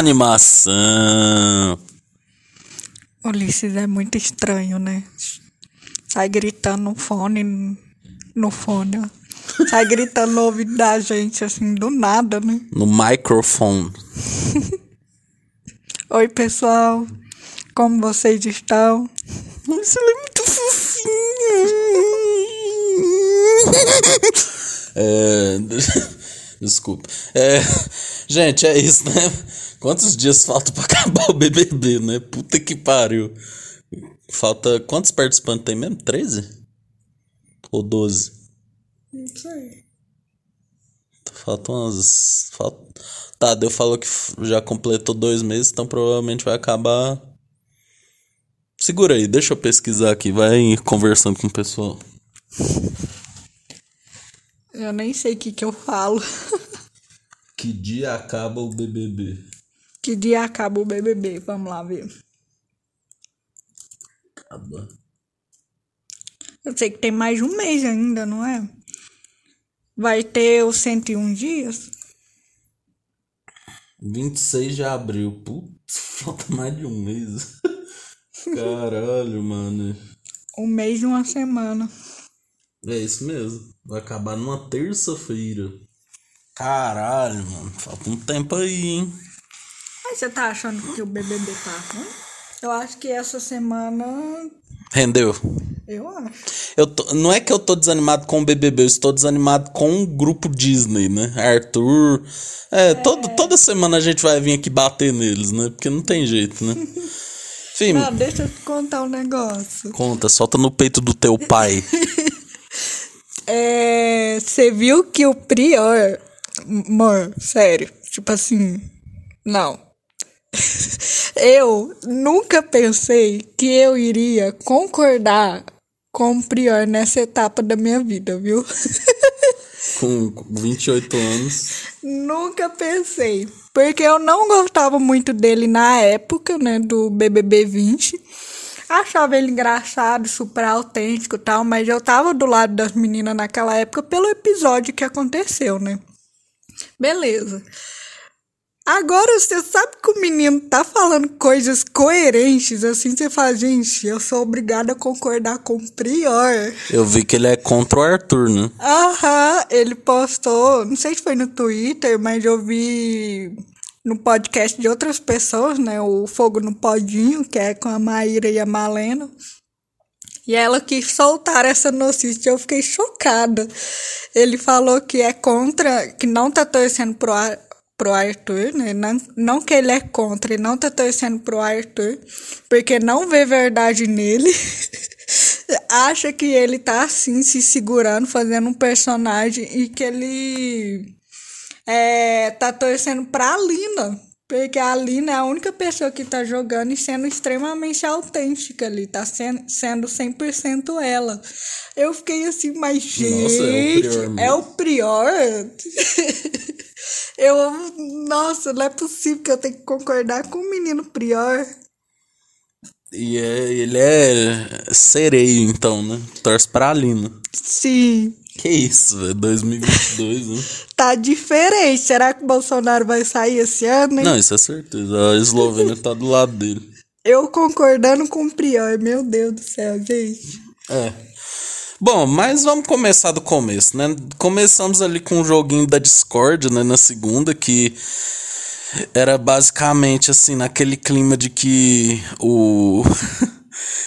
Animação. Ulisses é muito estranho, né? Sai gritando no fone, no fone, ó. Sai gritando no ouvido da gente, assim, do nada, né? No microfone. Oi, pessoal. Como vocês estão? Isso é muito fofinho. É, desculpa. É, gente, é isso, né? Quantos dias falta pra acabar o BBB, né? Puta que pariu. Falta. Quantos participantes tem mesmo? 13? Ou 12? Não sei. Faltam umas. Falta... Tá, Deus falou que já completou dois meses, então provavelmente vai acabar. Segura aí, deixa eu pesquisar aqui, vai conversando com o pessoal. Eu nem sei o que, que eu falo. Que dia acaba o BBB? Que dia acaba o BBB? Vamos lá ver. Acaba. Eu sei que tem mais de um mês ainda, não é? Vai ter os 101 dias? 26 de abril. Putz, falta mais de um mês. Caralho, mano. Um mês de uma semana. É isso mesmo. Vai acabar numa terça-feira. Caralho, mano. Falta um tempo aí, hein? Você tá achando que o BBB tá ruim? Eu acho que essa semana. Rendeu. Eu acho. Eu tô- não é que eu tô desanimado com o BBB, eu estou desanimado com o grupo Disney, né? Arthur. É, Todo, toda semana a gente vai vir aqui bater neles, né? Porque não tem jeito, né? Enfim, Não, deixa eu te contar um negócio. conta, solta no peito do teu pai. É. Você viu que o Prior. Mano, sério. Tipo assim. Não. Eu nunca pensei que eu iria concordar com o Prior nessa etapa da minha vida, viu? com 28 anos. Nunca pensei. Porque eu não gostava muito dele na época, né, do BBB 20. Achava ele engraçado, super autêntico e tal, mas eu tava do lado das meninas naquela época pelo episódio que aconteceu, né? Beleza. Agora você sabe que o menino tá falando coisas coerentes, assim, você fala, gente, eu sou obrigada a concordar com o Prior. Eu vi que ele é contra o Arthur, né? Aham, ele postou, não sei se foi no Twitter, mas eu vi no podcast de outras pessoas, né? O Fogo no Podinho, que é com a Maíra e a Malena. E ela quis soltar essa notícia, eu fiquei chocada. Ele falou que é contra, que não tá torcendo pro, Ar- pro Arthur, né? Não, não que ele é contra, ele não tá torcendo pro Arthur, porque não vê verdade nele. Acha que ele tá assim, se segurando, fazendo um personagem e que ele é, tá torcendo pra Lina. Porque a Lina é a única pessoa que tá jogando e sendo extremamente autêntica ali, tá sendo, sendo 100% ela. Eu fiquei assim, mas Nossa, é o gente, mesmo. é o Prior? eu, nossa, não é possível que eu tenha que concordar com o menino Prior. E é, ele é sereio, então, né? Torce pra Lina. Sim, Que isso, velho? 2022, né? tá diferente. Será que o Bolsonaro vai sair esse ano, hein? Não, isso é certeza. A Eslovênia tá do lado dele. Eu concordando com o Prior, meu Deus do céu, gente. É. Bom, mas vamos começar do começo, né? Começamos ali com um joguinho da Discord, né? Na segunda, que era basicamente assim, naquele clima de que o.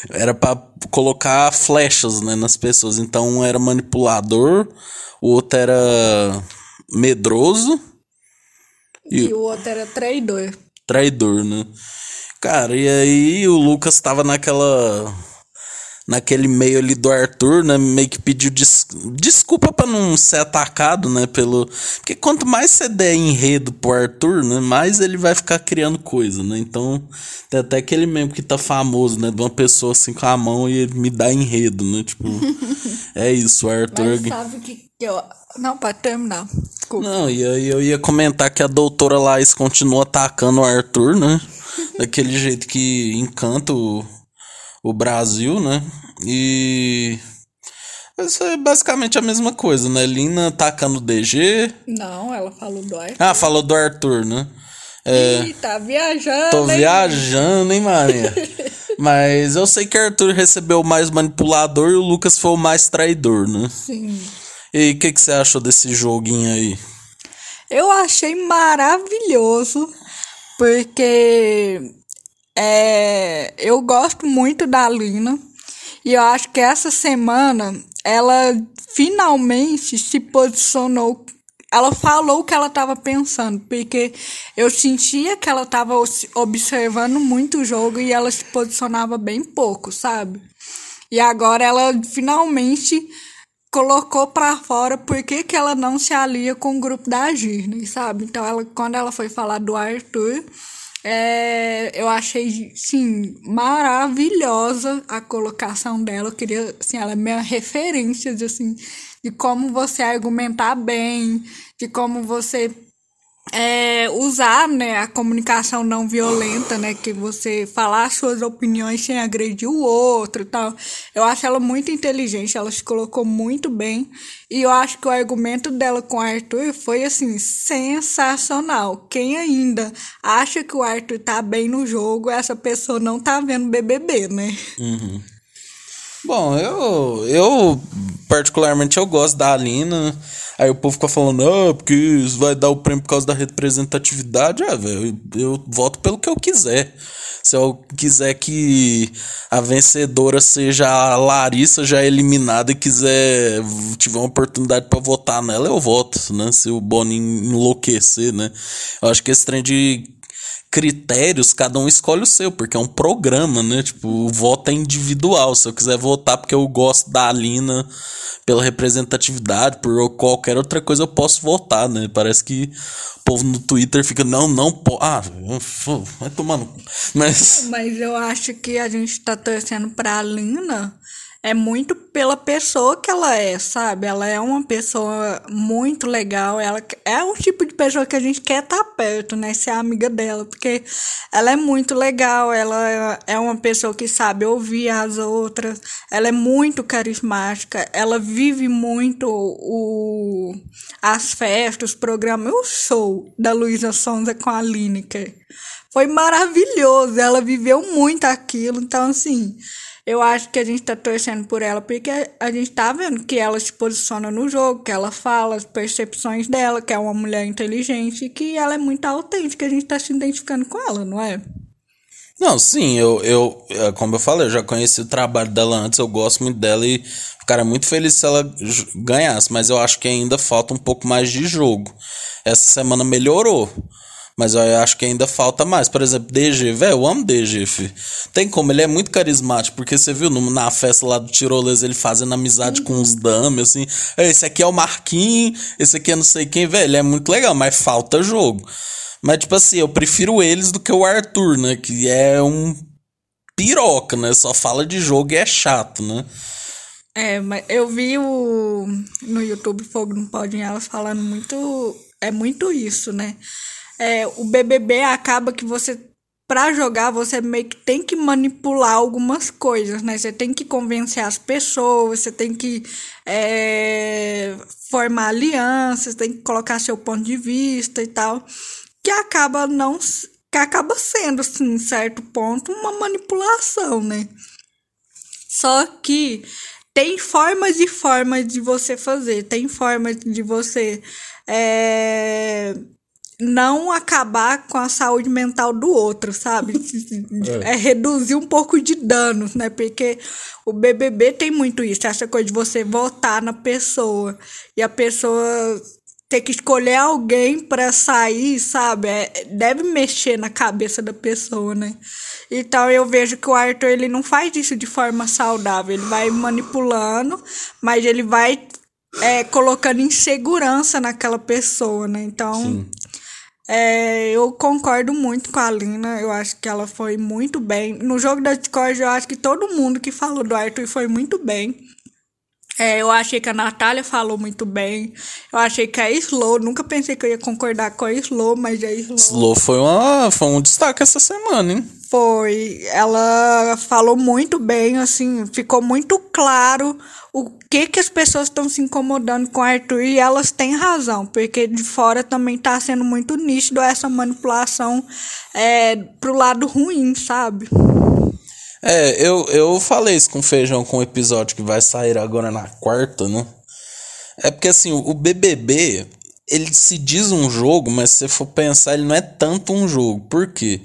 era pra colocar flechas, né? Nas pessoas. Então, um era manipulador, o outro era medroso E o outro era traidor. traidor, né? Cara, e aí o Lucas tava naquela. Naquele meio ali do Arthur, né? Meio que pediu des- desculpa pra não ser atacado, né? Pelo. Porque quanto mais você der enredo pro Arthur, né? Mais ele vai ficar criando coisa, né? Então, tem até aquele meme que tá famoso, né? De uma pessoa assim com a mão e ele me dá enredo, né? Tipo, é isso, o Arthur. Mas sabe que que eu... Não, pode terminar. Desculpa. Não, e aí eu ia comentar que a doutora Laís continua atacando o Arthur, né? Daquele jeito que encanta o, o Brasil, né? E. Isso é basicamente a mesma coisa, né? Lina atacando o DG. Não, ela falou do Arthur. Ah, falou do Arthur, né? É, Ih, tá viajando. Tô hein, viajando, hein, Maria? Mas eu sei que Arthur recebeu o mais manipulador e o Lucas foi o mais traidor, né? Sim. E o que, que você achou desse joguinho aí? Eu achei maravilhoso, porque é, eu gosto muito da Lina. E eu acho que essa semana ela finalmente se posicionou. Ela falou o que ela estava pensando, porque eu sentia que ela estava observando muito o jogo e ela se posicionava bem pouco, sabe? E agora ela finalmente colocou para fora por que, que ela não se alia com o grupo da Disney, sabe? Então, ela, quando ela foi falar do Arthur, é, eu achei, sim, maravilhosa a colocação dela. Eu queria, assim, ela é minha referência, de, assim, de como você argumentar bem, de como você é, usar né, a comunicação não violenta, né? Que você falar suas opiniões sem agredir o outro tal. Eu acho ela muito inteligente, ela se colocou muito bem. E eu acho que o argumento dela com o Arthur foi, assim, sensacional. Quem ainda acha que o Arthur tá bem no jogo, essa pessoa não tá vendo BBB, né? Uhum. Bom, eu, eu particularmente eu gosto da Alina. Aí o povo fica falando, ah, porque isso vai dar o prêmio por causa da representatividade. É, velho, eu, eu voto pelo que eu quiser. Se eu quiser que a vencedora seja a Larissa já eliminada e quiser tiver uma oportunidade para votar nela, eu voto, né? Se o Boninho enlouquecer, né? Eu acho que esse trem de critérios, cada um escolhe o seu, porque é um programa, né? Tipo, o voto é individual. Se eu quiser votar porque eu gosto da Alina pela representatividade, por qualquer outra coisa, eu posso votar, né? Parece que o povo no Twitter fica, não, não pode. Ah, vai tomar no. Mas. Mas eu acho que a gente tá torcendo pra Alina é muito pela pessoa que ela é, sabe? Ela é uma pessoa muito legal. Ela é um tipo de pessoa que a gente quer estar tá perto, né? Ser amiga dela, porque ela é muito legal. Ela é uma pessoa que sabe ouvir as outras. Ela é muito carismática. Ela vive muito o as festas, os programas. O show da Luísa Sonza com a Lineker. Foi maravilhoso. Ela viveu muito aquilo. Então, assim eu acho que a gente tá torcendo por ela porque a gente tá vendo que ela se posiciona no jogo, que ela fala as percepções dela, que é uma mulher inteligente e que ela é muito autêntica, a gente tá se identificando com ela, não é? Não, sim, eu, eu, é, como eu falei, eu já conheci o trabalho dela antes, eu gosto muito dela e ficaria muito feliz se ela ganhasse, mas eu acho que ainda falta um pouco mais de jogo. Essa semana melhorou. Mas eu acho que ainda falta mais. Por exemplo, DG, velho, eu amo DG, fi. Tem como, ele é muito carismático, porque você viu no, na festa lá do Tirolês ele fazendo amizade uhum. com os dames, assim. Esse aqui é o Marquinhos, esse aqui é não sei quem, velho. Ele é muito legal, mas falta jogo. Mas, tipo assim, eu prefiro eles do que o Arthur, né? Que é um piroca, né? Só fala de jogo e é chato, né? É, mas eu vi o no YouTube Fogo no Pode Elas falando muito. É muito isso, né? É, o BBB acaba que você para jogar você meio que tem que manipular algumas coisas, né? Você tem que convencer as pessoas, você tem que é, formar alianças, tem que colocar seu ponto de vista e tal, que acaba não que acaba sendo, assim, em certo ponto, uma manipulação, né? Só que tem formas e formas de você fazer, tem formas de você é, não acabar com a saúde mental do outro, sabe? É. é. reduzir um pouco de danos, né? Porque o BBB tem muito isso, essa coisa de você votar na pessoa e a pessoa ter que escolher alguém para sair, sabe? É, deve mexer na cabeça da pessoa, né? Então eu vejo que o Arthur ele não faz isso de forma saudável, ele vai manipulando, mas ele vai é, colocando insegurança naquela pessoa, né? Então Sim. É, eu concordo muito com a Lina, eu acho que ela foi muito bem. No jogo da Discord, eu acho que todo mundo que falou do Arthur foi muito bem. É, eu achei que a Natália falou muito bem. Eu achei que a Slow, nunca pensei que eu ia concordar com a Slow, mas a Slow. Slow foi, uma, foi um destaque essa semana, hein? Foi. Ela falou muito bem, assim, ficou muito claro o que que as pessoas estão se incomodando com o Arthur e elas têm razão, porque de fora também tá sendo muito nítido essa manipulação é, pro lado ruim, sabe? É, eu, eu falei isso com o Feijão com o episódio que vai sair agora na quarta, né? É porque assim, o BBB, ele se diz um jogo, mas se você for pensar, ele não é tanto um jogo. Por quê?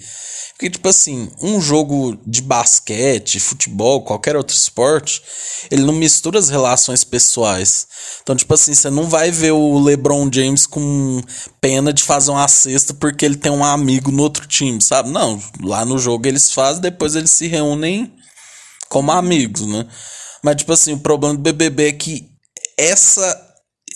Porque, tipo assim, um jogo de basquete, futebol, qualquer outro esporte, ele não mistura as relações pessoais. Então, tipo assim, você não vai ver o LeBron James com pena de fazer uma cesta porque ele tem um amigo no outro time, sabe? Não, lá no jogo eles fazem, depois eles se reúnem como amigos, né? Mas, tipo assim, o problema do BBB é que essa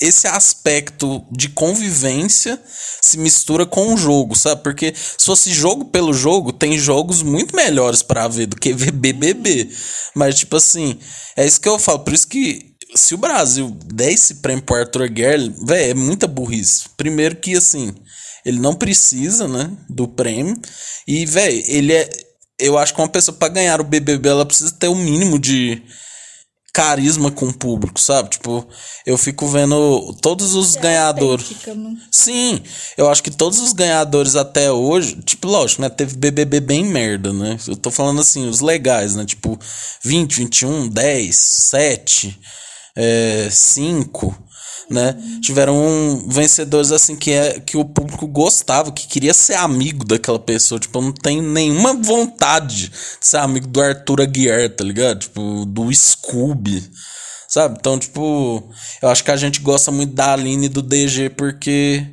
esse aspecto de convivência se mistura com o jogo, sabe? Porque se fosse jogo pelo jogo, tem jogos muito melhores para ver do que ver BBB. Mas, tipo assim, é isso que eu falo. Por isso que se o Brasil der esse prêmio pro Arthur Guerre, velho, é muita burrice. Primeiro que, assim, ele não precisa, né, do prêmio. E, velho, ele é. Eu acho que uma pessoa para ganhar o BBB, ela precisa ter o um mínimo de carisma com o público, sabe? Tipo, eu fico vendo todos os é ganhadores. Né? Sim, eu acho que todos os ganhadores até hoje, tipo, lógico, né? Teve BBB bem merda, né? Eu tô falando assim, os legais, né? Tipo, 20, 21, 10, 7, é, 5 né? Tiveram vencedores assim que é que o público gostava, que queria ser amigo daquela pessoa, tipo, eu não tenho nenhuma vontade de ser amigo do Arthur Aguiar, tá ligado? Tipo, do Scooby. Sabe? Então, tipo, eu acho que a gente gosta muito da Aline e do DG porque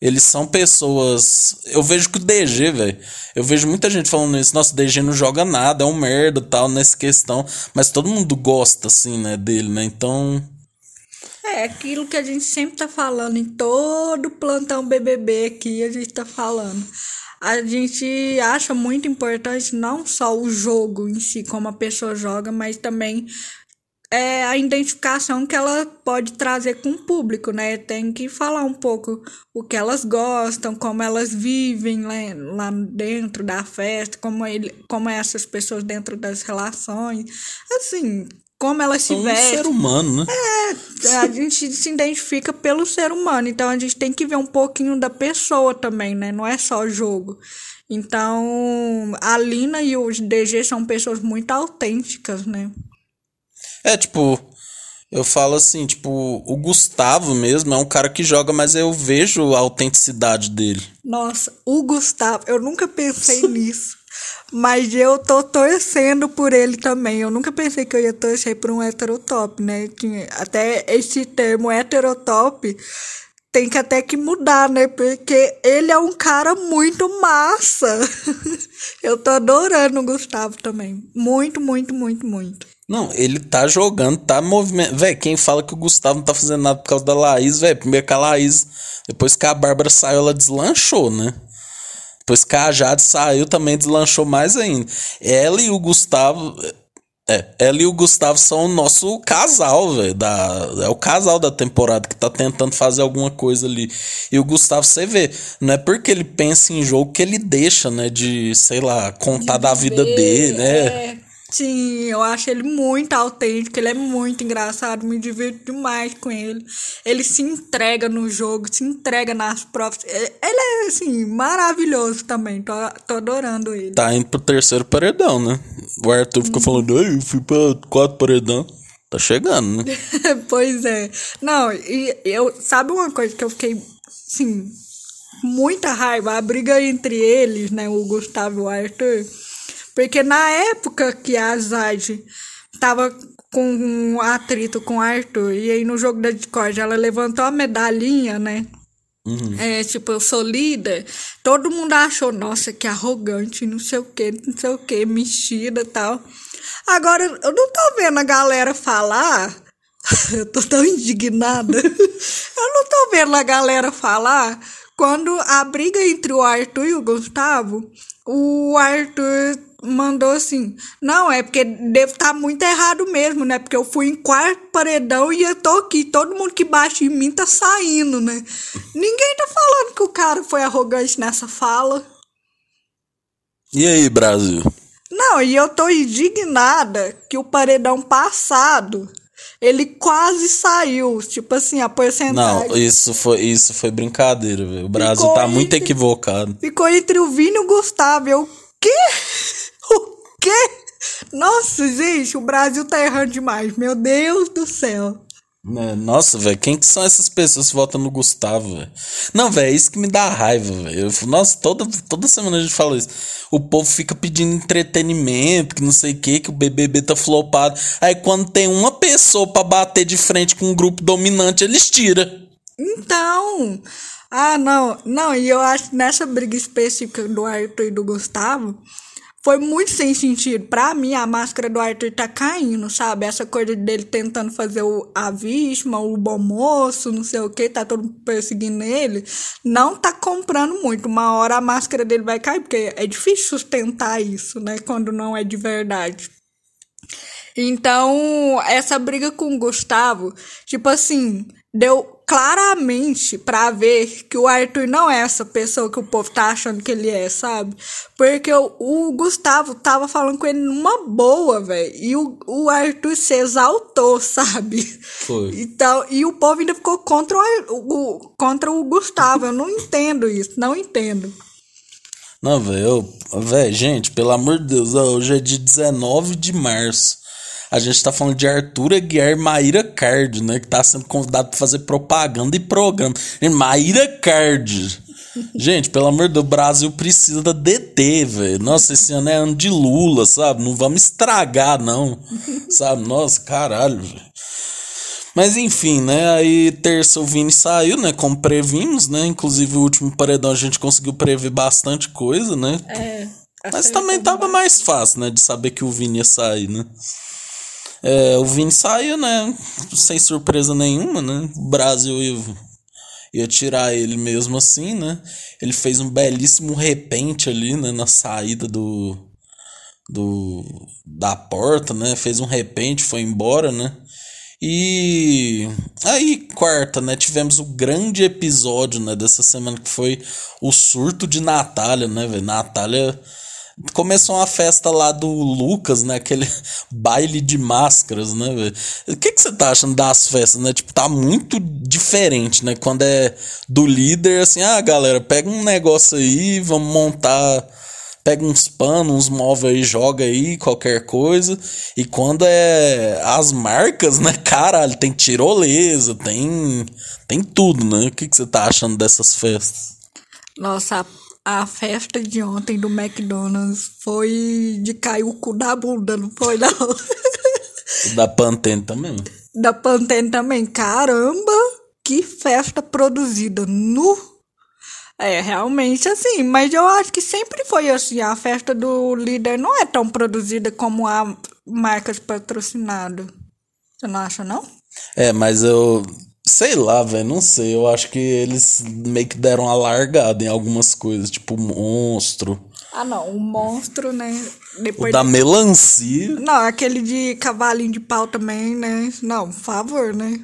eles são pessoas. Eu vejo que o DG, velho. Eu vejo muita gente falando isso. Nossa, o DG não joga nada, é um merda tal, nessa questão. Mas todo mundo gosta, assim, né, dele, né? Então. É aquilo que a gente sempre tá falando em todo plantão BBB aqui, a gente tá falando. A gente acha muito importante não só o jogo em si, como a pessoa joga, mas também é a identificação que ela pode trazer com o público, né? Tem que falar um pouco o que elas gostam, como elas vivem lá, lá dentro da festa, como, ele, como é essas pessoas dentro das relações. Assim, como ela se veste. Um ser humano, né? É, a gente se identifica pelo ser humano, então a gente tem que ver um pouquinho da pessoa também, né? Não é só jogo. Então, a Lina e o DG são pessoas muito autênticas, né? É, tipo, eu falo assim, tipo, o Gustavo mesmo é um cara que joga, mas eu vejo a autenticidade dele. Nossa, o Gustavo, eu nunca pensei nisso. Mas eu tô torcendo por ele também. Eu nunca pensei que eu ia torcer por um heterotop, né? Até esse termo heterotop tem que até que mudar, né? Porque ele é um cara muito massa. eu tô adorando o Gustavo também. Muito, muito, muito, muito. Não, ele tá jogando, tá movimento. Véi, quem fala que o Gustavo não tá fazendo nada por causa da Laís, velho, primeiro que a Laís, depois que a Bárbara saiu, ela deslanchou, né? A Jade saiu, também deslanchou mais ainda. Ela e o Gustavo. É, ela e o Gustavo são o nosso casal, velho. É o casal da temporada que tá tentando fazer alguma coisa ali. E o Gustavo, você vê, não é porque ele pensa em jogo que ele deixa, né, de, sei lá, contar de da vida dele, né? É. Sim, eu acho ele muito autêntico, ele é muito engraçado, me divirto demais com ele. Ele se entrega no jogo, se entrega nas provas. Ele é, assim, maravilhoso também, tô, tô adorando ele. Tá indo pro terceiro paredão, né? O Arthur ficou hum. falando, eu fui pra quatro paredão. Tá chegando, né? pois é. Não, e eu. Sabe uma coisa que eu fiquei, assim, muita raiva? A briga entre eles, né? O Gustavo e o Arthur porque na época que a Zad tava com um atrito com o Arthur, e aí no jogo da Discord ela levantou a medalhinha, né? Uhum. É, tipo, eu sou líder. Todo mundo achou, nossa, que arrogante, não sei o que, não sei o que, mexida e tal. Agora, eu não tô vendo a galera falar. eu tô tão indignada. eu não tô vendo a galera falar quando a briga entre o Arthur e o Gustavo, o Arthur mandou assim: Não, é porque deve estar tá muito errado mesmo, né? Porque eu fui em quarto paredão e eu tô aqui. Todo mundo que bate em mim tá saindo, né? Ninguém tá falando que o cara foi arrogante nessa fala. E aí, Brasil? Não, e eu tô indignada que o paredão passado ele quase saiu. Tipo assim, a porcentagem. Não, isso foi, isso foi brincadeira, velho. O Brasil Ficou tá muito entre- equivocado. Ficou entre o Vini e o Gustavo. Eu, quê? Quê? Nossa, gente, o Brasil tá errando demais. Meu Deus do céu. Né, Nossa, velho, quem que são essas pessoas que votam no Gustavo, velho? Não, velho, é isso que me dá raiva, velho. Nossa, toda, toda semana a gente fala isso. O povo fica pedindo entretenimento, que não sei o que, que o BBB tá flopado. Aí quando tem uma pessoa pra bater de frente com um grupo dominante, eles tiram. Então. Ah, não. Não, e eu acho que nessa briga específica do Arthur e do Gustavo. Foi muito sem sentido. Pra mim, a máscara do Arthur tá caindo, sabe? Essa coisa dele tentando fazer o, a vítima, o bom moço, não sei o que, tá todo perseguindo ele. Não tá comprando muito. Uma hora a máscara dele vai cair, porque é difícil sustentar isso, né? Quando não é de verdade. Então, essa briga com o Gustavo, tipo assim, deu claramente pra ver que o Arthur não é essa pessoa que o povo tá achando que ele é, sabe? Porque o, o Gustavo tava falando com ele numa boa, velho. E o, o Arthur se exaltou, sabe? Foi. Então, e o povo ainda ficou contra o, o- contra o Gustavo. Eu não entendo isso, não entendo. Não, velho, velho, gente, pelo amor de Deus, hoje é dia 19 de março. A gente tá falando de Arthur Aguiar Maíra Card, né? Que tá sendo convidado pra fazer propaganda e programa. Maíra Card. Gente, pelo amor de Deus, o Brasil precisa da DT, velho. Nossa, esse ano é ano de Lula, sabe? Não vamos estragar, não. Sabe? Nossa, caralho, velho. Mas enfim, né? Aí terça o Vini saiu, né? Como previmos, né? Inclusive o último paredão a gente conseguiu prever bastante coisa, né? É. Mas também tava mais fácil, né? De saber que o Vini ia sair, né? É, o Vini saiu, né? Sem surpresa nenhuma, né? O Brasil ia, ia tirar ele mesmo assim, né? Ele fez um belíssimo repente ali, né? Na saída do, do da porta, né? Fez um repente, foi embora, né? E aí, quarta, né? Tivemos o grande episódio, né? Dessa semana que foi o surto de Natália, né, velho? Natália começou uma festa lá do Lucas, né? Aquele baile de máscaras, né? O que que você tá achando das festas, né? Tipo, tá muito diferente, né? Quando é do líder, assim, ah, galera, pega um negócio aí, vamos montar pega uns panos, uns móveis aí, joga aí, qualquer coisa. E quando é as marcas, né, caralho, tem tirolesa, tem tem tudo, né? O que, que você tá achando dessas festas? Nossa, a, festa de ontem do McDonald's foi de cair o cu da bunda, não foi não? Da Pantene também. da Pantene também. Caramba, que festa produzida nu. É, realmente assim, mas eu acho que sempre foi assim. A festa do líder não é tão produzida como a marcas patrocinadas. Você não acha, não? É, mas eu sei lá, velho, não sei. Eu acho que eles meio que deram uma largada em algumas coisas, tipo monstro, Ah, não. O monstro, né? o Depois da de- melancia. Não, aquele de cavalinho de pau também, né? Não, por favor, né?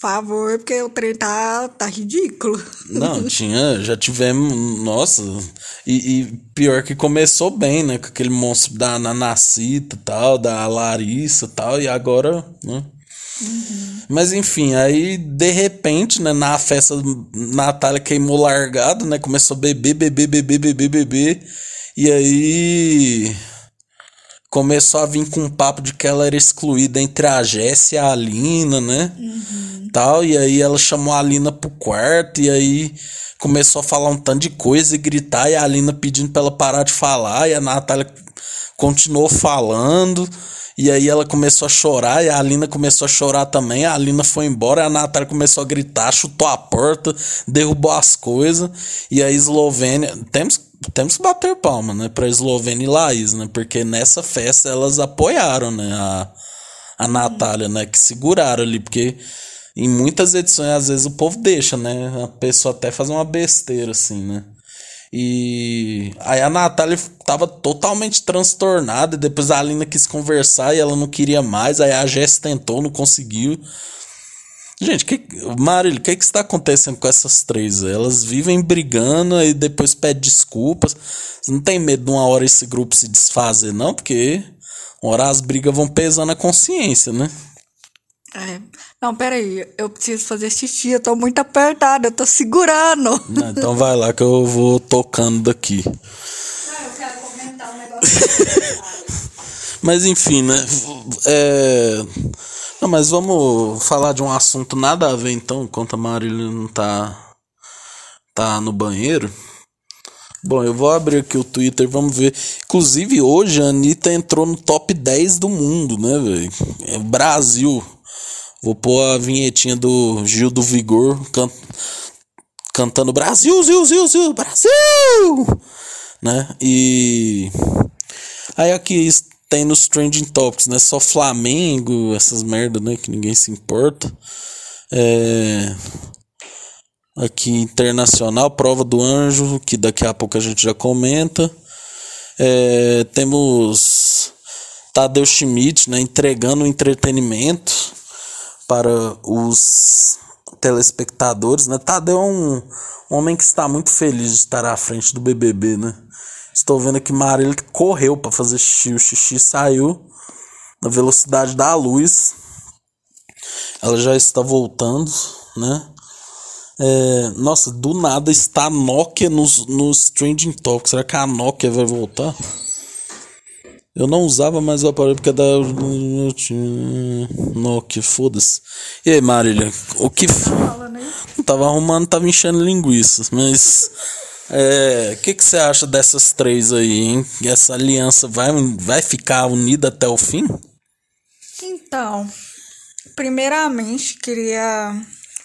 Por favor, porque o trem tá, tá ridículo. Não, tinha, já tivemos, nossa, e, e pior que começou bem, né, com aquele monstro da Nanacita e tal, da Larissa e tal, e agora, né. Mas enfim, aí de repente, né, na festa, Natália queimou largado, né, começou a beber, beber, beber, beber, beber, e aí começou a vir com um papo de que ela era excluída entre a Jéssica e a Alina, né? Tal, e aí ela chamou a Alina pro quarto, e aí começou a falar um tanto de coisa e gritar, e a Alina pedindo pra ela parar de falar, e a Natália continuou falando, e aí ela começou a chorar, e a Alina começou a chorar também, a Alina foi embora, e a Natália começou a gritar, chutou a porta, derrubou as coisas, e a Eslovênia, temos, temos que bater palma, né, pra Eslovênia e Laís, né, porque nessa festa elas apoiaram, né, a, a Natália, né, que seguraram ali, porque em muitas edições, às vezes, o povo deixa, né, a pessoa até fazer uma besteira, assim, né, e aí a Natália tava totalmente transtornada. Depois a Alina quis conversar e ela não queria mais. Aí a Jess tentou, não conseguiu. Gente, que, Marília, o que, que está acontecendo com essas três? Elas vivem brigando e depois pedem desculpas. Você não tem medo de uma hora esse grupo se desfazer, não? Porque uma hora as brigas vão pesando a consciência, né? É. Não, peraí, eu preciso fazer xixi, eu tô muito apertada, eu tô segurando. Não, então vai lá que eu vou tocando daqui. Não, eu quero comentar um negócio. mas enfim, né? É... Não, mas vamos falar de um assunto nada a ver então, enquanto a Marília não tá, tá no banheiro. Bom, eu vou abrir aqui o Twitter, vamos ver. Inclusive, hoje a Anitta entrou no top 10 do mundo, né, velho? É Brasil. Vou pôr a vinhetinha do Gil do Vigor can cantando Brasil, Zil, Zil, Zil, Brasil! Né? E aí aqui tem nos trending topics, né? Só Flamengo, essas merda, né? Que ninguém se importa. É... Aqui internacional, prova do anjo, que daqui a pouco a gente já comenta. É... Temos Tadeu Schmidt, né? Entregando entretenimento para os telespectadores, né? Tadeu é um homem que está muito feliz de estar à frente do BBB, né? Estou vendo aqui Marília correu para fazer xixi, o xixi saiu na velocidade da luz. Ela já está voltando, né? É, nossa, do nada está a Nokia nos, nos trending topics. Será que a Nokia vai voltar? Eu não usava mais o aparelho porque da Nokia, foda-se. E aí, Marília, o que. Não tava arrumando, tava enchendo linguiças, mas. É, o que, que você acha dessas três aí, hein? Essa aliança vai, vai ficar unida até o fim? Então, primeiramente, queria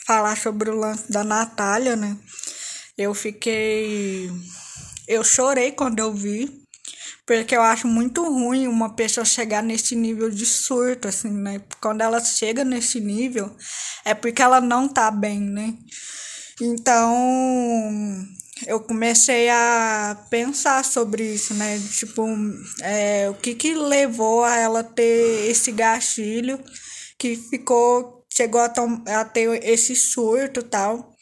falar sobre o lance da Natália, né? Eu fiquei. Eu chorei quando eu vi. Porque eu acho muito ruim uma pessoa chegar nesse nível de surto, assim, né? Quando ela chega nesse nível, é porque ela não tá bem, né? Então, eu comecei a pensar sobre isso, né? Tipo, é, o que que levou a ela ter esse gatilho que ficou, chegou a, a ter esse surto tal.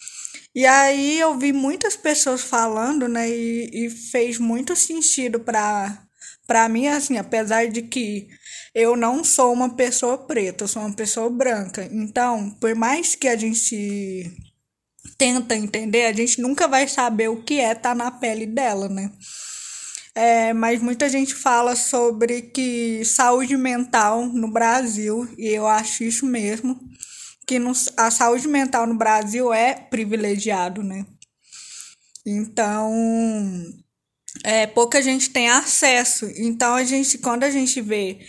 E aí eu vi muitas pessoas falando, né, e, e fez muito sentido para para mim assim, apesar de que eu não sou uma pessoa preta, eu sou uma pessoa branca. Então, por mais que a gente tenta entender, a gente nunca vai saber o que é estar tá na pele dela, né? É, mas muita gente fala sobre que saúde mental no Brasil, e eu acho isso mesmo, que a saúde mental no Brasil é privilegiado, né? Então, é, pouca gente tem acesso. Então, a gente, quando a gente vê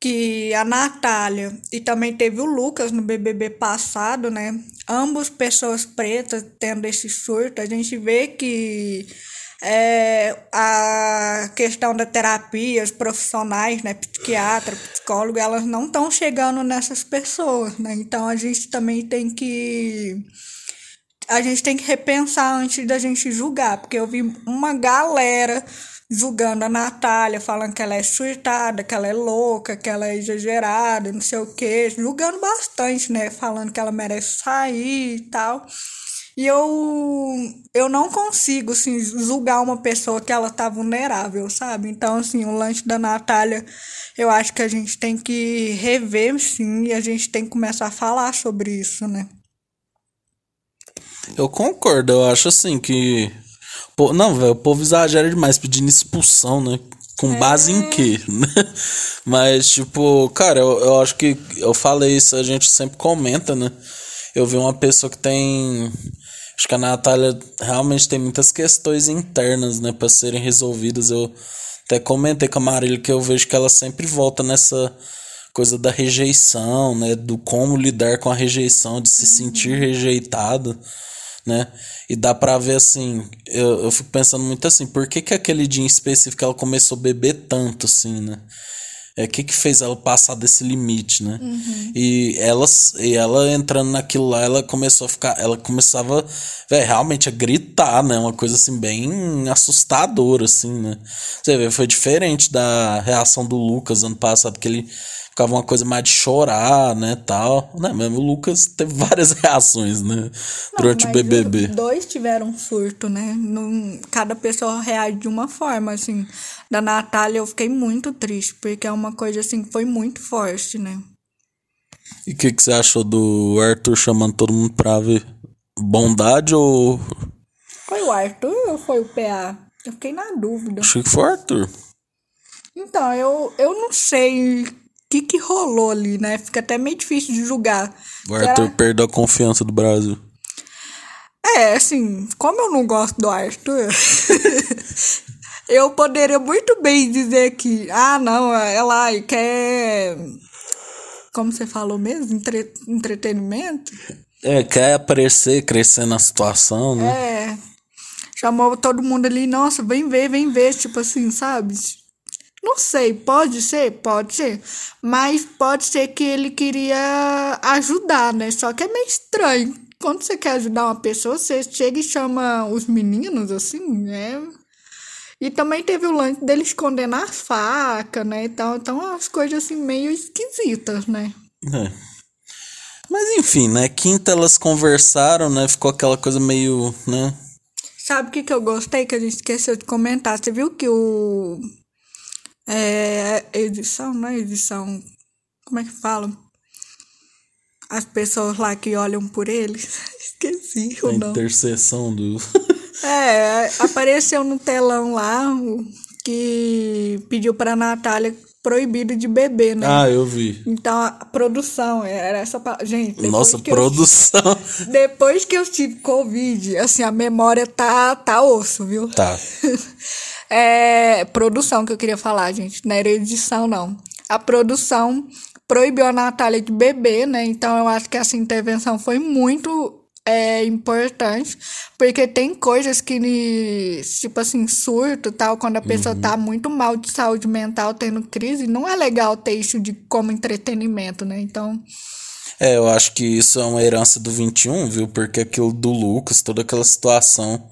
que a Natália e também teve o Lucas no BBB passado, né? Ambos pessoas pretas tendo esse surto, a gente vê que é, a questão da terapia, os profissionais, né, psiquiatra, psicólogo, elas não estão chegando nessas pessoas, né? Então a gente também tem que a gente tem que repensar antes da gente julgar, porque eu vi uma galera julgando a Natália, falando que ela é surtada, que ela é louca, que ela é exagerada, não sei o quê, julgando bastante, né? Falando que ela merece sair e tal. E eu, eu não consigo, assim, julgar uma pessoa que ela tá vulnerável, sabe? Então, assim, o lanche da Natália, eu acho que a gente tem que rever, sim, e a gente tem que começar a falar sobre isso, né? Eu concordo, eu acho assim que. Pô, não, velho, o povo exagera demais pedindo expulsão, né? Com base é. em quê? Mas, tipo, cara, eu, eu acho que eu falei isso, a gente sempre comenta, né? Eu vi uma pessoa que tem Acho que a Natália realmente tem muitas questões internas, né, para serem resolvidas. Eu até comentei com a Marília que eu vejo que ela sempre volta nessa coisa da rejeição, né, do como lidar com a rejeição, de se uhum. sentir rejeitado, né? E dá pra ver assim, eu, eu fico pensando muito assim, por que que aquele dia em específico ela começou a beber tanto assim, né? É, o que que fez ela passar desse limite, né? Uhum. E ela, e ela entrando naquilo lá, ela começou a ficar, ela começava, véio, realmente a gritar, né? Uma coisa assim bem assustadora, assim, né? Você vê, foi diferente da reação do Lucas ano passado, que ele ficava uma coisa mais de chorar, né, tal. Né, mesmo o Lucas teve várias reações, né, durante o BBB. Dois tiveram surto, né? Num, cada pessoa reage de uma forma, assim. Da Natália eu fiquei muito triste, porque é uma coisa, assim, que foi muito forte, né? E o que, que você achou do Arthur chamando todo mundo pra ver? Bondade ou. Foi o Arthur ou foi o PA? Eu fiquei na dúvida. Achei que foi o Arthur. Então, eu, eu não sei que, que rolou ali, né? Fica até meio difícil de julgar. O Arthur Será... perdeu a confiança do Brasil. É, assim, como eu não gosto do Arthur, eu poderia muito bem dizer que, ah, não, ela quer. Como você falou mesmo? Entre... Entretenimento? É, quer aparecer, crescer na situação, né? É. Chamou todo mundo ali, nossa, vem ver, vem ver, tipo assim, sabe? Não sei, pode ser, pode ser. Mas pode ser que ele queria ajudar, né? Só que é meio estranho. Quando você quer ajudar uma pessoa, você chega e chama os meninos, assim, né? E também teve o lance dele esconder as facas, né? Então, então as coisas assim meio esquisitas, né? É. Mas enfim, né? Quinta elas conversaram, né? Ficou aquela coisa meio, né? Sabe o que, que eu gostei que a gente esqueceu de comentar? Você viu que o é, edição, não é edição. Como é que fala? As pessoas lá que olham por eles. Esqueci o nome. interseção do. é, apareceu no telão lá que pediu pra Natália proibido de beber, né? Ah, eu vi. Então a produção era essa. Gente, nossa produção. Eu, depois que eu tive Covid, assim, a memória tá, tá osso, viu? Tá. É, produção que eu queria falar, gente. Não era edição, não. A produção proibiu a Natália de beber, né? Então eu acho que essa intervenção foi muito é, importante, porque tem coisas que, tipo assim, surto tal, quando a pessoa uhum. tá muito mal de saúde mental, tendo crise, não é legal ter isso de como entretenimento, né? Então. É, eu acho que isso é uma herança do 21, viu? Porque aquilo do Lucas, toda aquela situação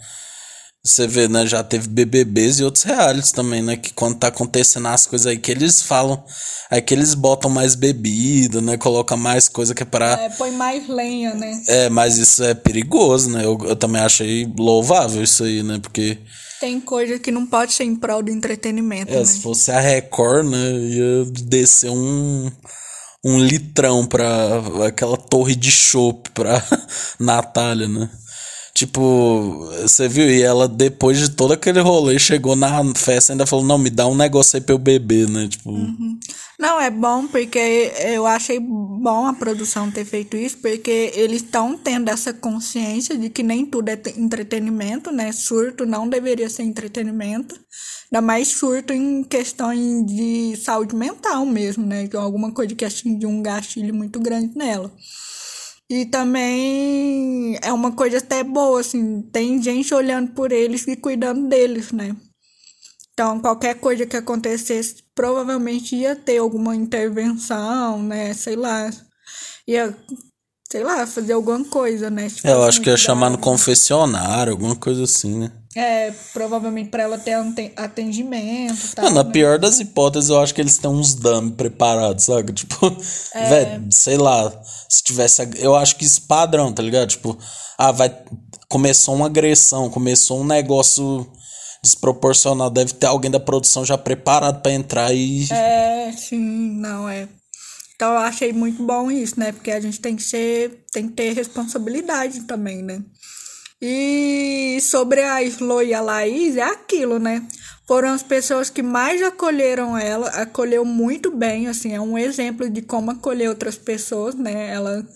você vê, né? Já teve BBBs e outros realities também, né? Que quando tá acontecendo as coisas aí que eles falam, aí que eles botam mais bebida, né? Coloca mais coisa que é pra. É, põe mais lenha, né? É, mas isso é perigoso, né? Eu, eu também achei louvável isso aí, né? Porque. Tem coisa que não pode ser em prol do entretenimento. É, né? se fosse a Record, né? Ia descer um um litrão pra aquela torre de chopp pra Natália, né? Tipo, você viu? E ela, depois de todo aquele rolê, chegou na festa e ainda falou: Não, me dá um negócio aí pra eu beber, né? Tipo. Uhum. Não, é bom porque eu achei bom a produção ter feito isso, porque eles estão tendo essa consciência de que nem tudo é entretenimento, né? Surto não deveria ser entretenimento. Ainda mais surto em questões de saúde mental mesmo, né? Que é alguma coisa que atinge um gatilho muito grande nela. E também é uma coisa até boa, assim, tem gente olhando por eles e cuidando deles, né? Então, qualquer coisa que acontecesse, provavelmente ia ter alguma intervenção, né? Sei lá. Ia, sei lá, fazer alguma coisa, né? Tipo, é, eu acho que ia chamar no confessionário, alguma coisa assim, né? É, provavelmente para ela ter atendimento. Tal, Não, na né? pior das hipóteses, eu acho que eles têm uns dummy preparados, sabe? Tipo, é... velho, sei lá, se tivesse. Eu acho que isso padrão, tá ligado? Tipo, ah, vai. Começou uma agressão, começou um negócio desproporcional. Deve ter alguém da produção já preparado para entrar e. É, sim, não, é. Então eu achei muito bom isso, né? Porque a gente tem que ser. tem que ter responsabilidade também, né? E sobre a Slo e a Laís, é aquilo, né? Foram as pessoas que mais acolheram ela, acolheu muito bem, assim, é um exemplo de como acolher outras pessoas, né? Ela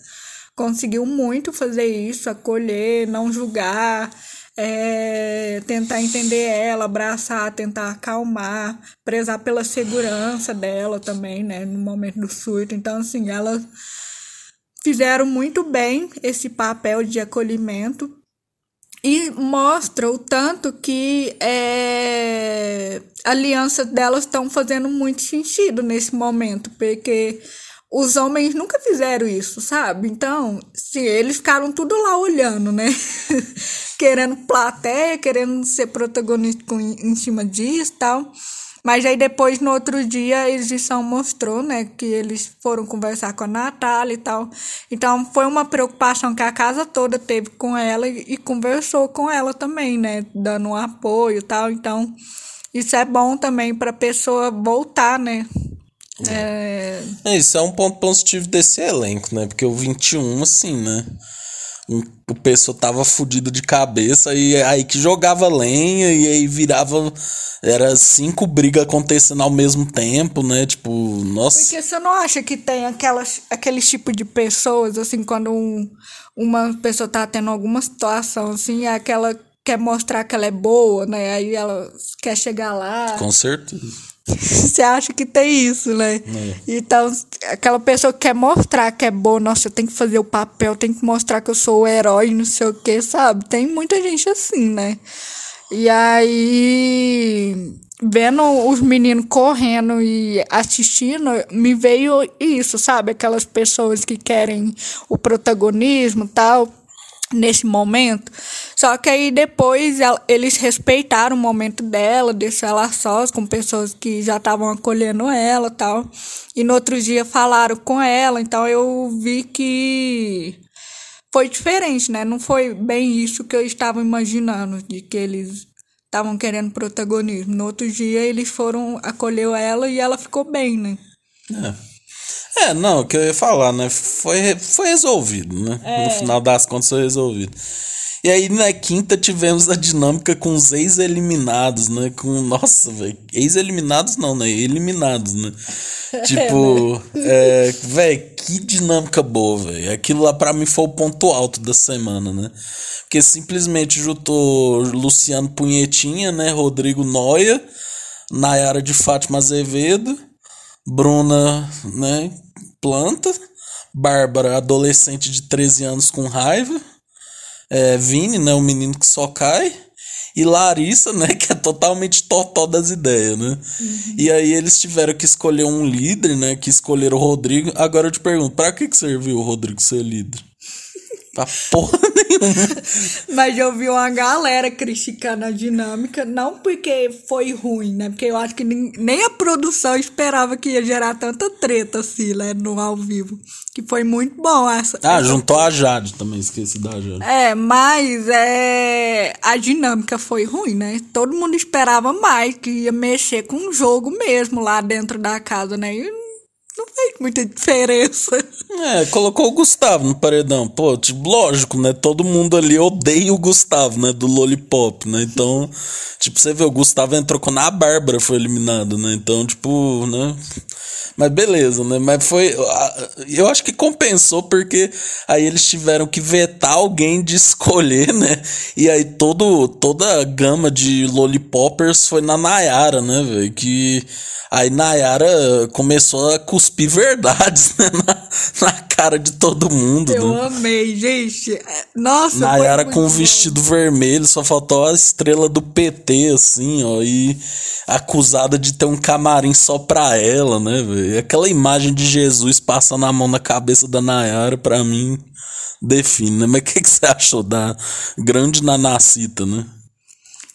conseguiu muito fazer isso, acolher, não julgar, é, tentar entender ela, abraçar, tentar acalmar, prezar pela segurança dela também, né? No momento do surto. Então, assim, elas fizeram muito bem esse papel de acolhimento e mostra o tanto que é, alianças delas estão fazendo muito sentido nesse momento, porque os homens nunca fizeram isso, sabe? Então, sim, eles ficaram tudo lá olhando, né? querendo plateia, querendo ser protagonista em cima disso e tal. Mas aí depois, no outro dia, a edição mostrou, né, que eles foram conversar com a Natália e tal. Então foi uma preocupação que a casa toda teve com ela e, e conversou com ela também, né, dando um apoio e tal. Então isso é bom também para a pessoa voltar, né? É... é... Isso é um ponto positivo desse elenco, né? Porque o 21, assim, né? O pessoal tava fudido de cabeça e aí que jogava lenha e aí virava era cinco brigas acontecendo ao mesmo tempo, né? Tipo, nossa. Porque você não acha que tem aquelas aqueles tipo de pessoas assim quando um, uma pessoa tá tendo alguma situação assim, é aquela quer mostrar que ela é boa, né? Aí ela quer chegar lá. Com certeza. Você acha que tem isso, né? É. Então, aquela pessoa que quer mostrar que é boa, nossa, eu tenho que fazer o papel, tenho que mostrar que eu sou o herói, não sei o que, sabe? Tem muita gente assim, né? E aí, vendo os meninos correndo e assistindo, me veio isso, sabe? Aquelas pessoas que querem o protagonismo tal nesse momento. Só que aí depois eles respeitaram o momento dela, deixou ela sós com pessoas que já estavam acolhendo ela tal. E no outro dia falaram com ela, então eu vi que foi diferente, né? Não foi bem isso que eu estava imaginando, de que eles estavam querendo protagonismo. No outro dia eles foram, acolheu ela e ela ficou bem, né? É. É, não, o que eu ia falar, né? Foi, foi resolvido, né? É. No final das contas foi resolvido. E aí na quinta tivemos a dinâmica com os ex-eliminados, né? Com, nossa, velho, ex-eliminados não, né? Eliminados, né? tipo, é, né? velho, que dinâmica boa, velho. Aquilo lá para mim foi o ponto alto da semana, né? Porque simplesmente juntou Luciano Punhetinha, né? Rodrigo Noia, Nayara de Fátima Azevedo Bruna, né, planta. Bárbara, adolescente de 13 anos com raiva. É, Vini, né, o menino que só cai. E Larissa, né, que é totalmente totó das ideias, né? Uhum. E aí eles tiveram que escolher um líder, né, que escolheram o Rodrigo. Agora eu te pergunto, pra que, que serviu o Rodrigo ser líder? Pra porra nenhuma. Mas eu vi uma galera criticando a dinâmica, não porque foi ruim, né? Porque eu acho que nem, nem a produção esperava que ia gerar tanta treta assim, né? No ao vivo. Que foi muito bom essa. Ah, essa... juntou a Jade também, esqueci da Jade. É, mas é, a dinâmica foi ruim, né? Todo mundo esperava mais, que ia mexer com o jogo mesmo lá dentro da casa, né? E não fez muita diferença. É, colocou o Gustavo no paredão. Pô, tipo, lógico, né? Todo mundo ali odeia o Gustavo, né? Do Lollipop, né? Então, tipo, você vê, o Gustavo entrou quando a Bárbara foi eliminada, né? Então, tipo, né? Mas beleza, né? Mas foi. Eu acho que compensou porque aí eles tiveram que vetar alguém de escolher, né? E aí todo, toda a gama de Lollipoppers foi na Nayara, né, velho? Que Aí Nayara começou a verdades né? na, na, cara de todo mundo. Eu né? amei, gente. Nossa, Nayara com o vestido vermelho, só faltou a estrela do PT, assim, ó. E acusada de ter um camarim só pra ela, né, velho? Aquela imagem de Jesus passando a mão na cabeça da Nayara, pra mim, define, né? Mas o que, que você achou da grande Nanacita, né?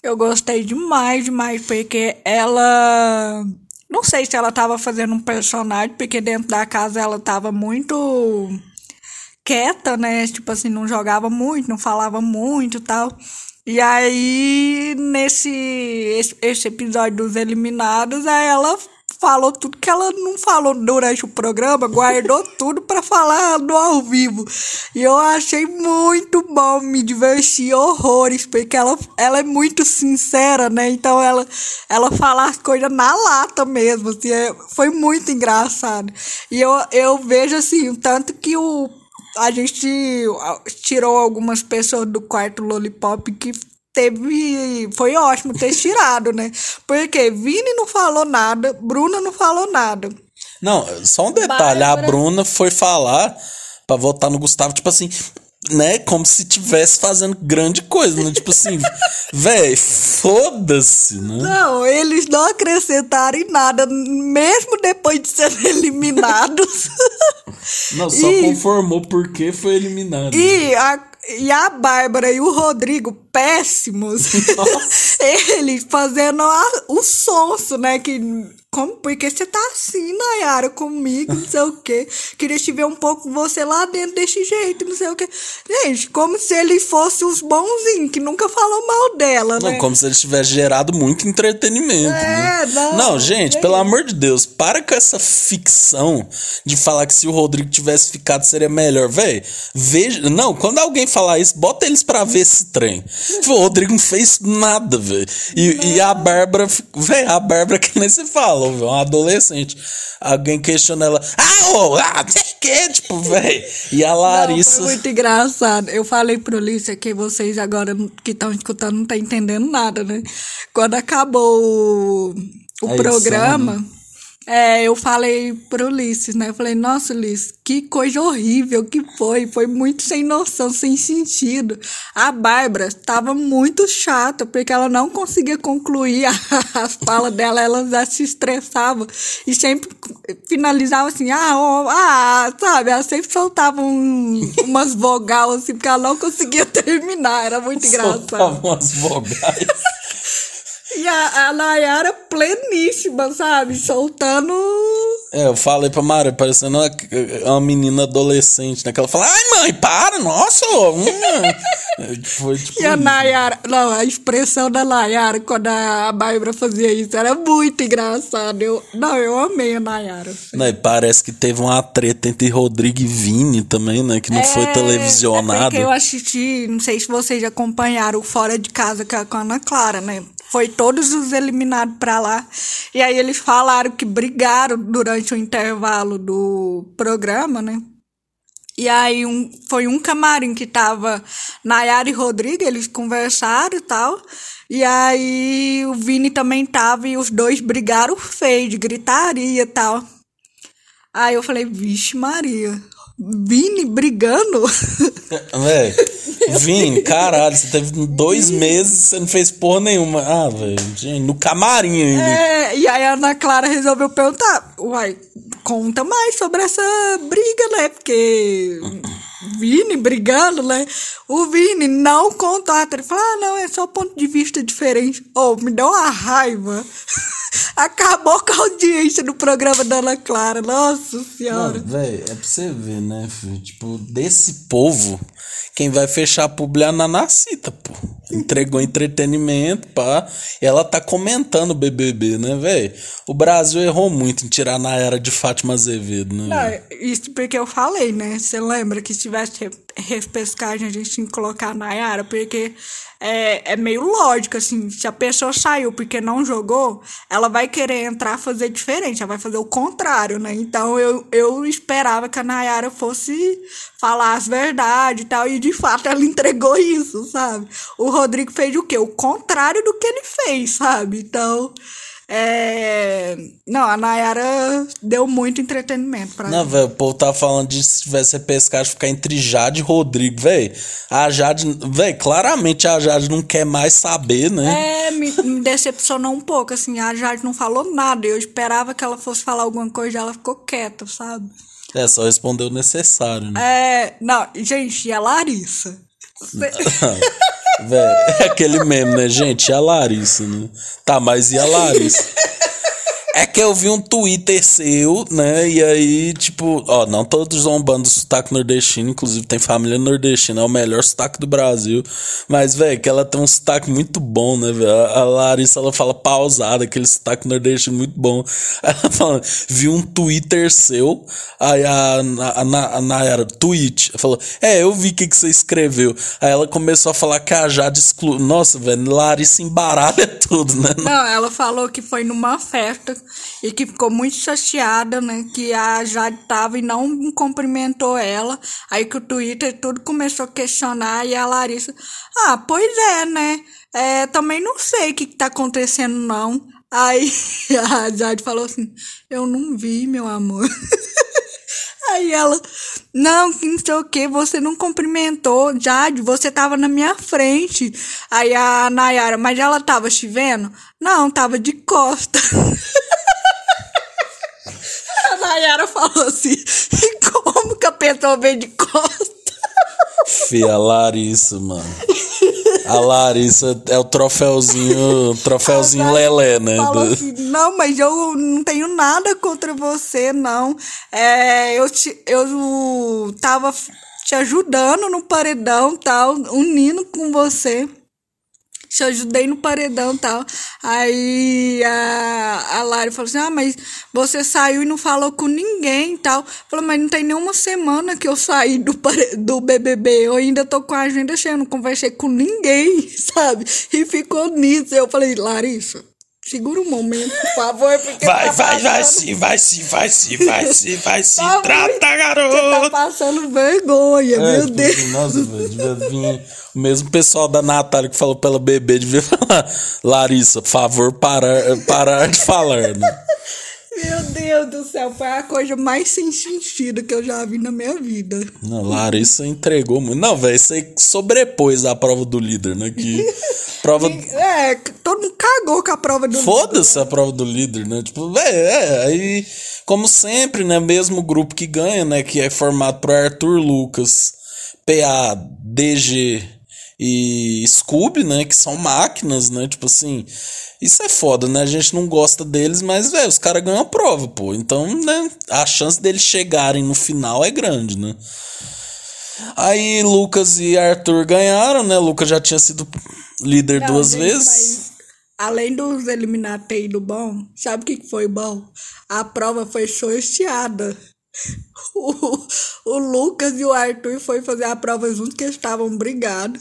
Eu gostei demais, demais, porque ela não sei se ela estava fazendo um personagem, porque dentro da casa ela estava muito quieta, né? Tipo assim, não jogava muito, não falava muito tal. E aí, nesse esse, esse episódio dos eliminados, aí ela falou tudo que ela não falou durante o programa, guardou tudo para falar no ao vivo. E eu achei muito bom, me diverti horrores, porque ela, ela é muito sincera, né? Então ela, ela fala as coisas na lata mesmo, assim, é, foi muito engraçado. E eu, eu vejo assim, tanto que o a gente tirou algumas pessoas do quarto Lollipop que teve. Foi ótimo ter tirado, né? Porque Vini não falou nada, Bruna não falou nada. Não, só um detalhe: Bárbara... a Bruna foi falar para votar no Gustavo, tipo assim, né? Como se tivesse fazendo grande coisa, né? Tipo assim, véi, foda-se, né? Não, eles não acrescentaram em nada, mesmo depois de serem eliminados. Não, só e, conformou porque foi eliminado. E a, e a Bárbara e o Rodrigo, péssimos. Eles fazendo a, o sonso, né? Que, como, porque você tá assim, Nayara, comigo, não sei o quê. Queria te ver um pouco você lá dentro desse jeito, não sei o quê. Gente, como se eles fossem os bonzinhos, que nunca falou mal dela, Não, né? como se eles tivessem gerado muito entretenimento. É, né? não, Não, gente, gente. pelo amor de Deus, para com essa ficção de falar que se o Rodrigo tivesse ficado seria melhor. Véi, veja. Não, quando alguém falar isso, bota eles pra ver esse trem. O Rodrigo não fez nada, velho. E, e a Bárbara, véi, a Bárbara, que nem você fala, velho, uma adolescente. Alguém questiona ela, ah, ô, ah, sei que, tipo, velho. E a Não, Larissa. foi muito engraçado. Eu falei pro Lícia que vocês agora que estão escutando não estão entendendo nada, né? Quando acabou o, o edição, programa, é, eu falei pro Ulisses, né? Eu falei, nossa, Ulisses, que coisa horrível que foi. Foi muito sem noção, sem sentido. A Bárbara tava muito chata, porque ela não conseguia concluir as falas dela, ela já se estressava. E sempre finalizava assim, ah, ó, ah, sabe? Ela sempre soltava um- umas vogal assim, porque ela não conseguia terminar. Era muito engraçado. Soltava umas vogais. E a, a Nayara pleníssima, sabe? Soltando. É, eu falei pra Mara, parecendo uma, uma menina adolescente, né? Que ela fala, ai mãe, para, nossa! Hum. Foi tipo. E a. Nayara, não, a expressão da Nayara quando a Bárbara fazia isso era muito engraçado. Eu, não, eu amei a Nayara. Né, e parece que teve uma treta entre Rodrigo e Vini também, né? Que não foi É, televisionado. É porque eu assisti, não sei se vocês acompanharam o Fora de Casa com a Ana Clara, né? Foi todos os eliminados pra lá. E aí eles falaram que brigaram durante o intervalo do programa, né? E aí um, foi um camarim que tava Nayara e Rodrigo, eles conversaram e tal. E aí o Vini também tava e os dois brigaram feio, de gritaria e tal. Aí eu falei, vixe Maria, Vini brigando? Véi, Vini, caralho, você teve dois meses você não fez porra nenhuma. Ah, velho, no camarim ainda. É, e aí a Ana Clara resolveu perguntar, uai, conta mais sobre essa briga, né? Porque Vini brigando, né? O Vini não contou. Ele falou, ah, não, é só ponto de vista diferente. Oh, me deu uma raiva. Acabou com a audiência do programa da Ana Clara. Nossa senhora. Não, velho, é pra você ver, né, filho? Tipo, desse povo, quem vai fechar a publi é a Nanacita, pô. Entregou entretenimento, pá. E ela tá comentando o BBB, né, velho? O Brasil errou muito em tirar na era de Fátima Azevedo, né? Não, isso porque eu falei, né? Você lembra que se tivesse re- repescagem a gente tinha que colocar a Nayara? Porque é, é meio lógico, assim, se a pessoa saiu porque não jogou, ela vai querer entrar fazer diferente, ela vai fazer o contrário, né? Então eu, eu esperava que a Nayara fosse falar as verdades e tal, e de fato ela entregou isso, sabe? O Rodrigo fez o quê? O contrário do que ele fez, sabe? Então. É... Não, a Nayara deu muito entretenimento pra Não, velho, o povo tá falando de se tivesse repescagem ficar entre Jade e Rodrigo, velho. A Jade, velho, claramente a Jade não quer mais saber, né? É, me, me decepcionou um pouco, assim, a Jade não falou nada. Eu esperava que ela fosse falar alguma coisa e ela ficou quieta, sabe? É, só respondeu o necessário, né? É, não, gente, e a Larissa? Velho, é aquele meme, né, gente? E a Larissa, né? Tá, mas e a Larissa? É que eu vi um Twitter seu, né? E aí, tipo, ó, não todos zombando do sotaque nordestino, inclusive tem família nordestina, é o melhor sotaque do Brasil. Mas, velho, que ela tem um sotaque muito bom, né, velho? A Larissa, ela fala pausada, aquele sotaque nordestino muito bom. Ela fala, vi um Twitter seu, aí a, a, a, a Nayara, tweet, falou, é, eu vi o que, que você escreveu. Aí ela começou a falar que a Jade excluiu. Nossa, velho, Larissa embaralha tudo, né? Não, ela falou que foi numa festa e que ficou muito chateada, né? Que a Jade tava e não cumprimentou ela. Aí que o Twitter tudo começou a questionar e a Larissa, ah, pois é, né? É, também não sei o que, que tá acontecendo, não. Aí a Jade falou assim, eu não vi, meu amor. Aí ela, não, não sei o que, você não cumprimentou, Jade, você tava na minha frente. Aí a Nayara, mas ela tava te vendo? Não, tava de costa. a Nayara falou assim, e como que a pessoa vem de costa? Fia Larissa, mano. A Larissa é o troféuzinho, troféuzinho Lelé, né? Assim, não, mas eu não tenho nada contra você, não. É, eu, te, eu tava te ajudando no paredão tal, unindo com você. Te ajudei no paredão e tal. Aí a, a Lari falou assim: Ah, mas você saiu e não falou com ninguém e tal. Falou, mas não tem nenhuma semana que eu saí do, pare- do BBB. Eu ainda tô com a agenda cheia, eu não conversei com ninguém, sabe? E ficou nisso. Eu falei, Larissa, segura um momento, por favor, porque Vai, tá vai, vai sim, vai sim, vai sim, vai sim, vai sim. Tá Trata, muito- Você tá garoto! passando vergonha, É, meu tipo Deus. Nossa, velho, devia vir. O mesmo pessoal da Natália que falou pela bebê devia falar: Larissa, por favor, parar, parar de falar, né? Meu Deus do céu, foi a coisa mais sem sentido que eu já vi na minha vida. Não, Larissa entregou muito. Não, velho, isso aí sobrepôs a prova do líder, né? Que prova. É, todo mundo cagou com a prova do. Foda-se a prova do líder, né? Tipo, velho, é, aí, como sempre, né? Mesmo grupo que ganha, né? Que é formado por Arthur Lucas, PA, DG e Scooby, né? Que são máquinas, né? Tipo assim, isso é foda, né? A gente não gosta deles, mas, velho, os caras ganham a prova, pô. Então, né? A chance deles chegarem no final é grande, né? Aí Lucas e Arthur ganharam, né? Lucas já tinha sido líder Não, duas gente, vezes. além dos eliminar ter ido bom, sabe o que que foi bom? A prova foi sorteada. O, o Lucas e o Arthur foi fazer a prova juntos, que eles estavam brigados.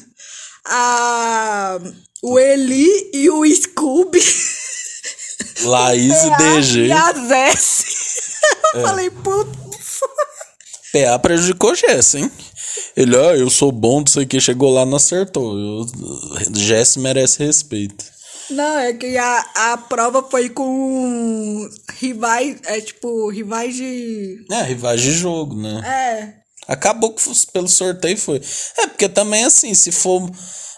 A, o Eli e o Scooby. Laís e DG. E a Zessi. É. Eu falei, puta. PA prejudicou Jess, hein? Ele, ó, eu sou bom, não sei o que, chegou lá, não acertou. Eu, Jess merece respeito. Não, é que a, a prova foi com rivais, é tipo, rivais de. É, rivais de jogo, né? É. Acabou que pelo sorteio foi. É, porque também assim, se for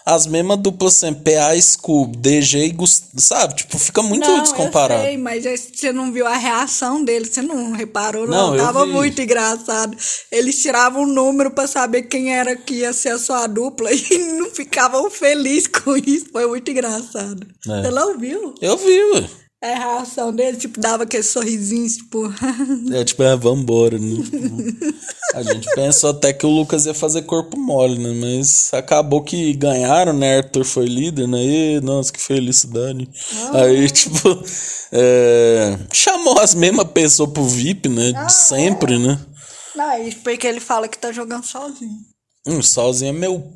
as mesmas duplas sempre, PA, Scooby, DG e Gustavo, sabe? Tipo, fica muito não, descomparado. Eu sei, mas é- você não viu a reação dele, você não reparou, Não, não. Tava vi. muito engraçado. Eles tiravam um número pra saber quem era que ia ser a sua dupla e não ficavam felizes com isso. Foi muito engraçado. É. Você não viu? Eu vi, ué. É, a reação dele, tipo, dava aquele sorrisinho, tipo. É tipo, é, vambora, né? A gente pensou até que o Lucas ia fazer corpo mole, né? Mas acabou que ganharam, né? Arthur foi líder, né? E, nossa, que felicidade. Aí, tipo, é, chamou as mesmas pessoas pro VIP, né? De sempre, né? não, é porque ele fala que tá jogando sozinho. Hum, sozinho é meu.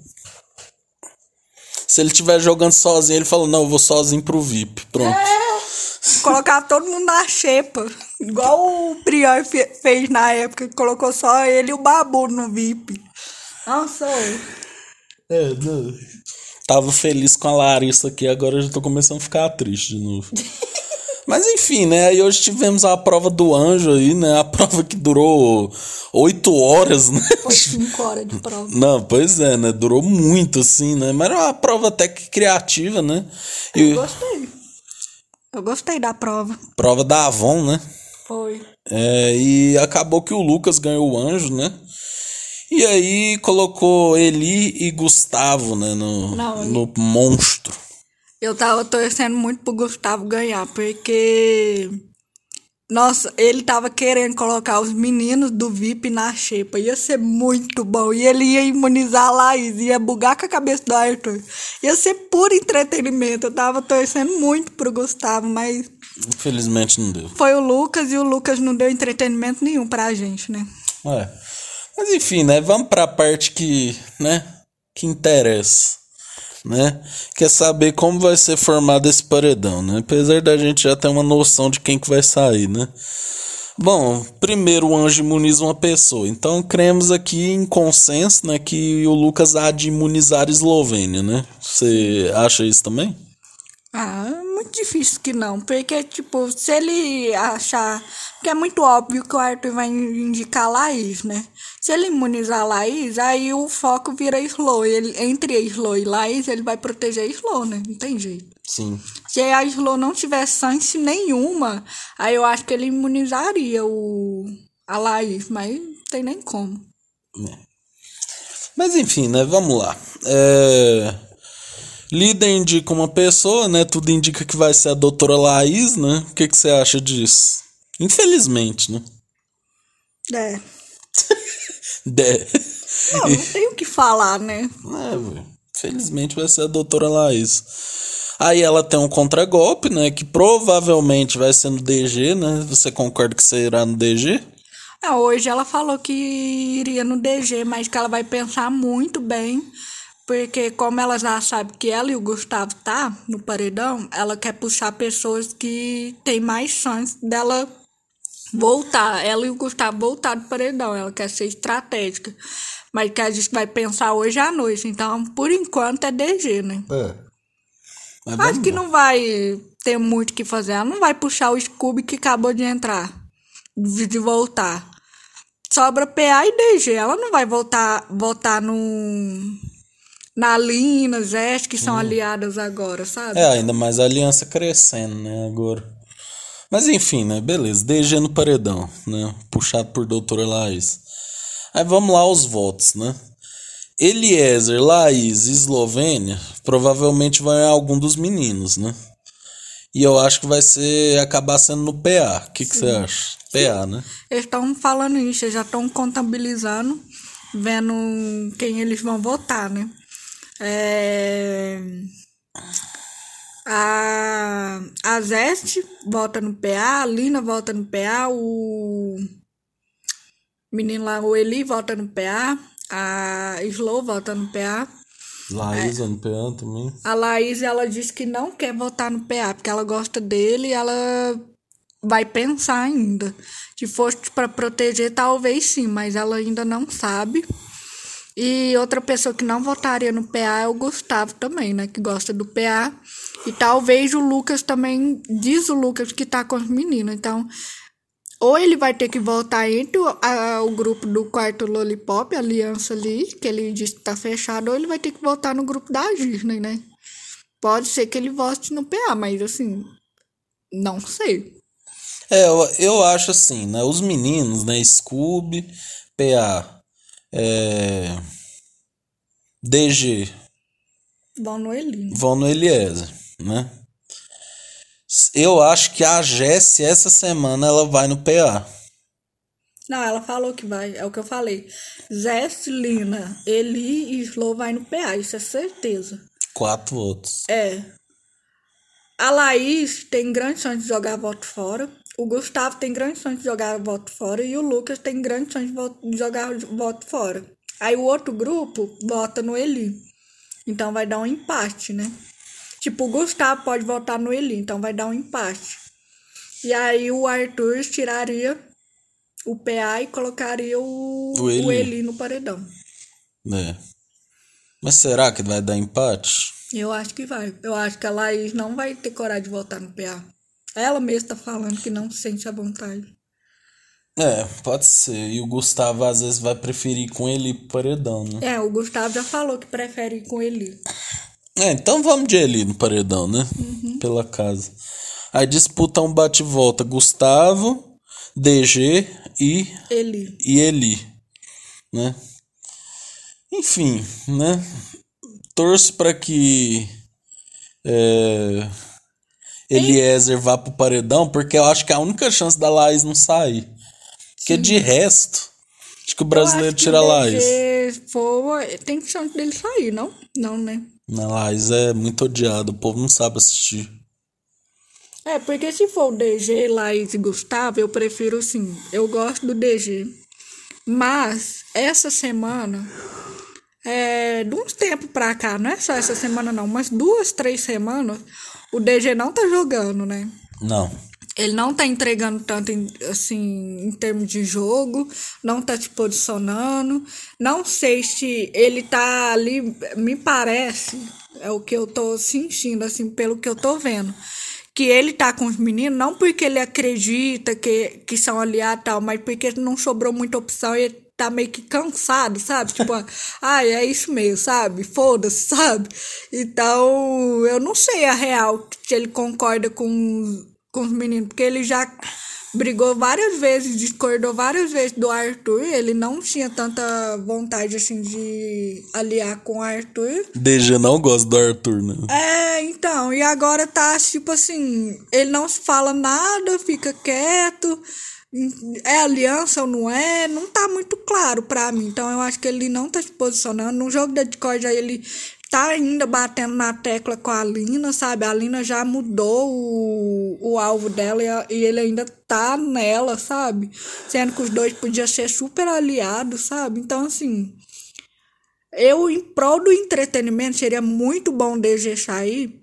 Se ele estiver jogando sozinho, ele fala, não, eu vou sozinho pro VIP. Pronto. Colocar todo mundo na xepa. Igual o Prior fe- fez na época, que colocou só ele e o Babu no VIP. Nossa, ô. É, não. Tava feliz com a Larissa aqui, agora eu já tô começando a ficar triste de novo. Mas enfim, né? Aí hoje tivemos a prova do anjo aí, né? A prova que durou oito horas, né? Foi cinco horas de prova. Não, pois é, né? Durou muito, assim, né? Mas era uma prova até que criativa, né? Eu E gostei. Eu gostei da prova. prova da Avon, né? Foi. É, e acabou que o Lucas ganhou o anjo, né? E aí colocou Eli e Gustavo, né? No, Não, no monstro. Eu tava torcendo muito pro Gustavo ganhar, porque. Nossa, ele tava querendo colocar os meninos do VIP na xepa. Ia ser muito bom. E ele ia imunizar a Laís, ia bugar com a cabeça do Arthur. Ia ser puro entretenimento. Eu tava torcendo muito pro Gustavo, mas Infelizmente não deu. foi o Lucas e o Lucas não deu entretenimento nenhum pra gente, né? É. Mas enfim, né? Vamos pra parte que, né? Que interessa, né? Quer saber como vai ser formado esse paredão, né? Apesar da gente já ter uma noção de quem que vai sair, né? Bom, primeiro o anjo imuniza uma pessoa. Então cremos aqui em consenso, né? Que o Lucas há de imunizar a Eslovênia, né? Você acha isso também? Ah, é muito difícil que não, porque, tipo, se ele achar. Porque é muito óbvio que o Arthur vai indicar a Laís, né? Se ele imunizar a Laís, aí o foco vira Slow. Ele, entre Slow e Laís, ele vai proteger a Slow, né? Não tem jeito. Sim. Se a Slow não tiver chance nenhuma, aí eu acho que ele imunizaria o, a Laís, mas não tem nem como. Mas enfim, né? Vamos lá. É... Líder indica uma pessoa, né? Tudo indica que vai ser a doutora Laís, né? O que, que você acha disso? Infelizmente, né? É. De... Não, não tem o que falar, né? É, velho. Infelizmente vai ser a doutora Laís. Aí ela tem um contragolpe, né? Que provavelmente vai ser no DG, né? Você concorda que será no DG? É, hoje ela falou que iria no DG, mas que ela vai pensar muito bem. Porque como ela já sabe que ela e o Gustavo tá no paredão, ela quer puxar pessoas que tem mais chance dela voltar. Ela e o Gustavo voltar do paredão. Ela quer ser estratégica. Mas que a gente vai pensar hoje à noite. Então, por enquanto, é DG, né? É. Mas Acho que não vai ter muito o que fazer. Ela não vai puxar o Scooby que acabou de entrar. De, de voltar. Sobra PA e DG. Ela não vai voltar votar no. Na Lina, Zeste, que são aliadas agora, sabe? É, ainda mais a aliança crescendo, né, agora. Mas enfim, né, beleza. DG no paredão, né, puxado por doutora Laís. Aí vamos lá aos votos, né. Eliezer, Laís Eslovênia provavelmente vai algum dos meninos, né. E eu acho que vai ser acabar sendo no PA. O que que você acha? PA, né? Eles estão falando isso, eles já estão contabilizando, vendo quem eles vão votar, né? É... A, a Zeste vota no PA, a Lina vota no PA, o menino lá, o Eli, vota no PA, a Slow vota no PA. Laís no PA também. A Laís, ela disse que não quer votar no PA, porque ela gosta dele e ela vai pensar ainda. Se fosse para proteger, talvez sim, mas ela ainda não sabe. E outra pessoa que não votaria no PA é o Gustavo também, né? Que gosta do PA. E talvez o Lucas também, diz o Lucas que tá com os meninos. Então, ou ele vai ter que voltar entre o, a- o grupo do quarto Lollipop, aliança ali, que ele disse que tá fechado, ou ele vai ter que voltar no grupo da Disney, né? Pode ser que ele vote no PA, mas assim, não sei. É, eu, eu acho assim, né? Os meninos, né? Scooby, PA, é, DG, Vão no vão né? Eu acho que a Jessie, essa semana, ela vai no PA. Não, ela falou que vai, é o que eu falei. Zeste, Lina, Eli e Slow vai no PA, isso é certeza. Quatro votos. É. A Laís tem grande chance de jogar voto fora. O Gustavo tem grande chance de jogar voto fora. E o Lucas tem grande chance de, jogar voto fora. Aí o outro grupo vota no Eli. Então vai dar um empate, né? Tipo, o Gustavo pode votar no Eli, então vai dar um empate. E aí o Arthur tiraria o PA e colocaria o, O Eli. o Eli no paredão. né? Mas será que vai dar empate? Eu acho que vai. Eu acho que a Laís não vai ter coragem de votar no PA. Ela mesma tá falando que não se sente à vontade. É, pode ser. E o Gustavo às vezes vai preferir com ele paredão, né? É, o Gustavo já falou que prefere ir com ele. É, então vamos de Eli no paredão, né? Uhum. Pela casa. Aí disputa um bate-volta Gustavo, DG e, Ele. e Eli, né? Enfim, né? Torço para que é, Eliezer vá pro paredão, porque eu acho que é a única chance da Laís não sair. Porque de resto, acho que o brasileiro tira a Laís. For, tem chance dele sair, não? Não, né? A Laís é muito odiada, o povo não sabe assistir. É, porque se for o DG, Laís e Gustavo, eu prefiro sim. Eu gosto do DG. Mas, essa semana, é, de uns tempos pra cá, não é só essa semana não, mas duas, três semanas, o DG não tá jogando, né? Não. Ele não tá entregando tanto, em, assim, em termos de jogo, não tá se posicionando. Não sei se ele tá ali, me parece, é o que eu tô sentindo, assim, pelo que eu tô vendo. Que ele tá com os meninos, não porque ele acredita que, que são aliados e tal, mas porque não sobrou muita opção e ele tá meio que cansado, sabe? Tipo, ai, é isso mesmo, sabe? Foda-se, sabe? Então, eu não sei a real se ele concorda com, com os meninos, porque ele já brigou várias vezes, discordou várias vezes do Arthur. Ele não tinha tanta vontade assim de aliar com o Arthur. DG não gosta do Arthur, né? É, então, e agora tá tipo assim, ele não fala nada, fica quieto. É aliança ou não é? Não tá muito claro pra mim. Então eu acho que ele não tá se posicionando. No jogo da Discord ele tá ainda batendo na tecla com a Lina, sabe? A Lina já mudou o, o alvo dela e, e ele ainda tá nela, sabe? Sendo que os dois podiam ser super aliados, sabe? Então, assim, eu, em prol do entretenimento, seria muito bom DG sair,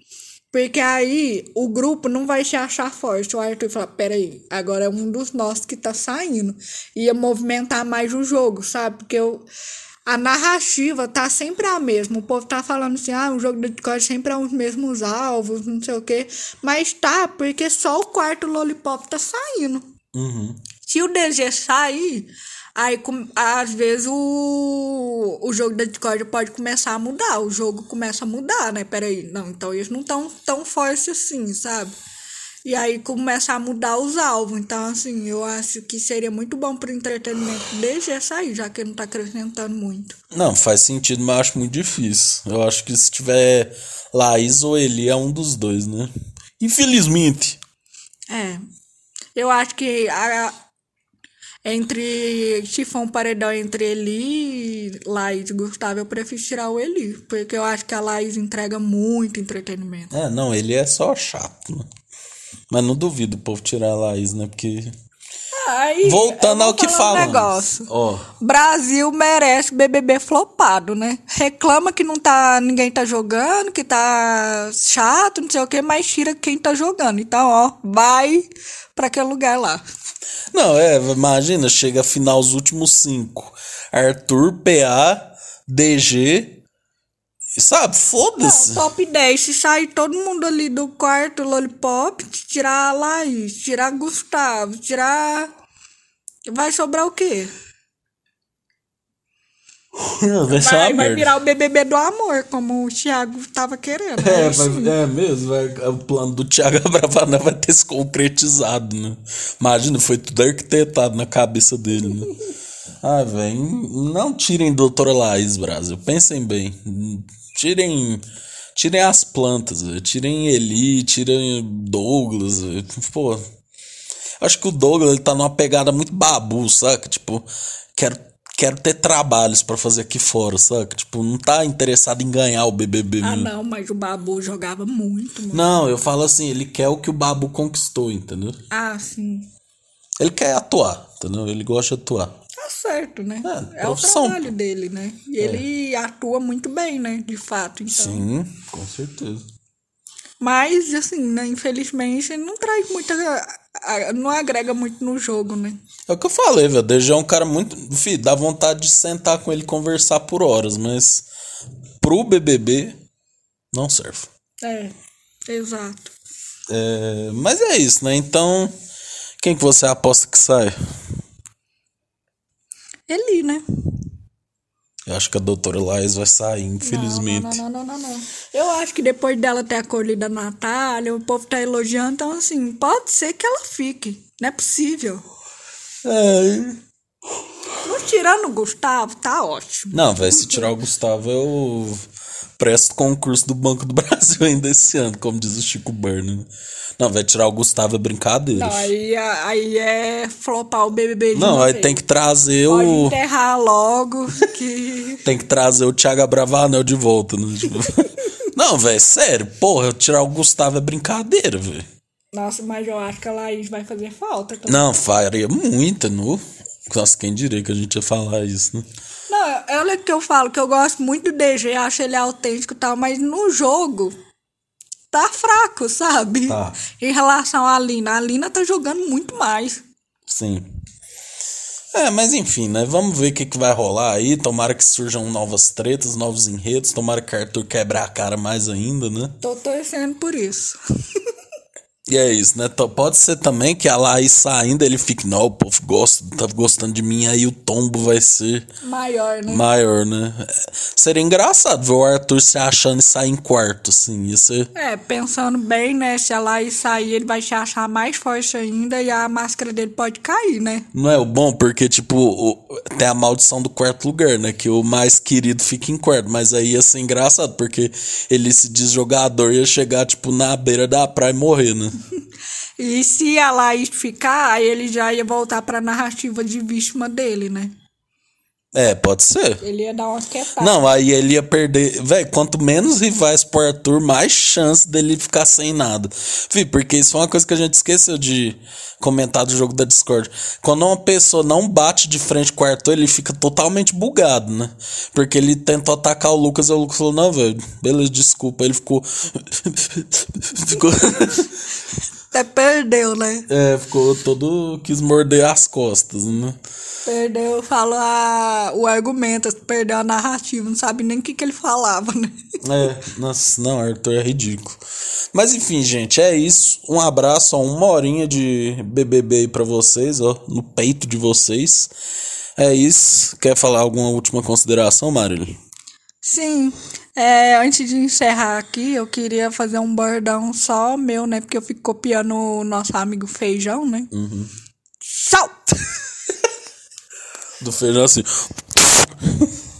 porque aí o grupo não vai se achar forte. O Arthur fala, peraí, agora é um dos nossos que tá saindo. Ia movimentar mais o jogo, sabe? Porque eu a narrativa tá sempre a mesma. O povo tá falando assim, ah, o jogo de Discord sempre é os mesmos alvos, não sei o quê. Mas tá, porque só o quarto Lollipop tá saindo. Uhum. Se o DG sair, aí às vezes o, o jogo da Discord pode começar a mudar. O jogo começa a mudar, né? Peraí, não, então eles não tão tão fortes assim, sabe? E aí começa a mudar os alvos. Então, assim, eu acho que seria muito bom pro entretenimento desde essa aí, já que ele não tá acrescentando muito. Não, faz sentido, mas eu acho muito difícil. Eu acho que se tiver Laís ou Eli, é um dos dois, né? Infelizmente. É. Eu acho que a, entre um paredão entre Eli e Laís Gustavo, eu prefiro tirar o Eli. Porque eu acho que a Laís entrega muito entretenimento. É, não, ele é só chato, né? Mas não duvido o povo tirar a Laís, né? Porque. Aí, Voltando ao que fala. Um negócio. Ó. Brasil merece BBB flopado, né? Reclama que não tá ninguém tá jogando, que tá chato, não sei o que, mas tira quem tá jogando. Então, ó, vai para aquele lugar lá. Não, é, imagina, chega a final os últimos cinco. Arthur, PA, DG. Sabe, foda-se. Top 10, se sair todo mundo ali do quarto Lollipop, tirar a Laís, tirar Gustavo, tirar. Vai sobrar o quê? vai, Vai, vai virar o BBB do amor, como o Thiago tava querendo. É, vai, é mesmo, vai, o plano do Thiago Abravanel vai ter se concretizado, né? Imagina, foi tudo arquitetado na cabeça dele, né? Ah, velho, não tirem Doutora Laís, Brasil. Pensem bem. Tirem. Tirem as plantas, véio. tirem Eli, tirem Douglas. véio. Pô. Acho que o Douglas ele tá numa pegada muito babu, saca? Tipo, quero, quero ter trabalhos pra fazer aqui fora, saca? Tipo, não tá interessado em ganhar o BBB Ah, mesmo. não, mas o Babu jogava muito, mano. Não, eu falo assim, ele quer o que o Babu conquistou, entendeu? Ah, sim. Ele quer atuar, entendeu? Ele gosta de atuar. Certo, né? É, É, o trabalho dele, né? E ele atua muito bem, né? De fato, então. Sim, com certeza. Mas, assim, né? Infelizmente, não traz muita. Não agrega muito no jogo, né? É o que eu falei, velho. O DG é um cara muito. Fih, dá vontade de sentar com ele e conversar por horas, mas pro BBB não serve. É, exato. É, mas é isso, né? Então, quem que você aposta que sai? Eli, né? Eu acho que a doutora Laís vai sair, infelizmente. Não, não, não, não, não, não. Eu acho que depois dela ter acolhido a Natália, o povo tá elogiando, então assim, pode ser que ela fique. Não é possível. É. Não tirando o Gustavo, tá ótimo. Não, vai se tirar o Gustavo, eu presto concurso do Banco do Brasil ainda esse ano, como diz o Chico Burner. Não, vai tirar o Gustavo é brincadeira. Não, aí, aí é flopar o BBB de Não, aí vez. tem que trazer Pode o. enterrar logo, que... Tem que trazer o Thiago Bravanel de volta, né? Tipo... Não, velho, sério, porra, eu tirar o Gustavo é brincadeira, velho. Nossa, mas eu acho que a Laís vai fazer falta. também. Não, faria muita, nu. Nossa, quem diria que a gente ia falar isso, né? Não, olha que eu falo, que eu gosto muito do DG, acho ele autêntico e tal, mas no jogo tá fraco, sabe? Tá. Em relação à Lina. A Lina tá jogando muito mais. Sim. É, mas enfim, né? Vamos ver o que, que vai rolar aí. Tomara que surjam novas tretas, novos enredos. Tomara que Arthur quebre a cara mais ainda, né? Tô torcendo por isso. E é isso, né? Pode ser também que a Laís saindo, ele fique, não, o povo gosta, tá gostando de mim, aí o tombo vai ser Maior, né? maior, né? Seria engraçado ver o Arthur se achando e sair em quarto, assim. Ia ser. É, pensando bem, né? Se ela ir sair, ele vai se achar mais forte ainda e a máscara dele pode cair, né? Não é o bom, porque, tipo, o- tem a maldição do quarto lugar, né? Que o mais querido fica em quarto. Mas aí ia ser engraçado, porque ele se diz jogador ia chegar, tipo, na beira da praia e morrer, né? E se a Laís ficar, aí ele já ia voltar pra narrativa de vítima dele, né? É, pode ser. Ele ia dar uma quietada. Não, aí ele ia perder. Véi, quanto menos rivais pro Arthur, mais chance dele ficar sem nada. Fih, porque isso é uma coisa que a gente esqueceu de comentar do jogo da Discord. Quando uma pessoa não bate de frente com o Arthur, ele fica totalmente bugado, né? Porque ele tentou atacar o Lucas e o Lucas falou: Não, velho, beleza, desculpa. Ele ficou. ficou. Até perdeu, né? é, ficou todo. quis morder as costas, né? Perdeu, falou a, o argumento, perdeu a narrativa, não sabe nem o que, que ele falava, né? É, nossa, não, Arthur é ridículo. Mas enfim, gente, é isso. Um abraço, ó, uma horinha de BBB aí pra vocês, ó, no peito de vocês. É isso. Quer falar alguma última consideração, Marília? Sim. É, antes de encerrar aqui, eu queria fazer um bordão só meu, né? Porque eu fico copiando o nosso amigo Feijão, né? Salto! Do feijão assim.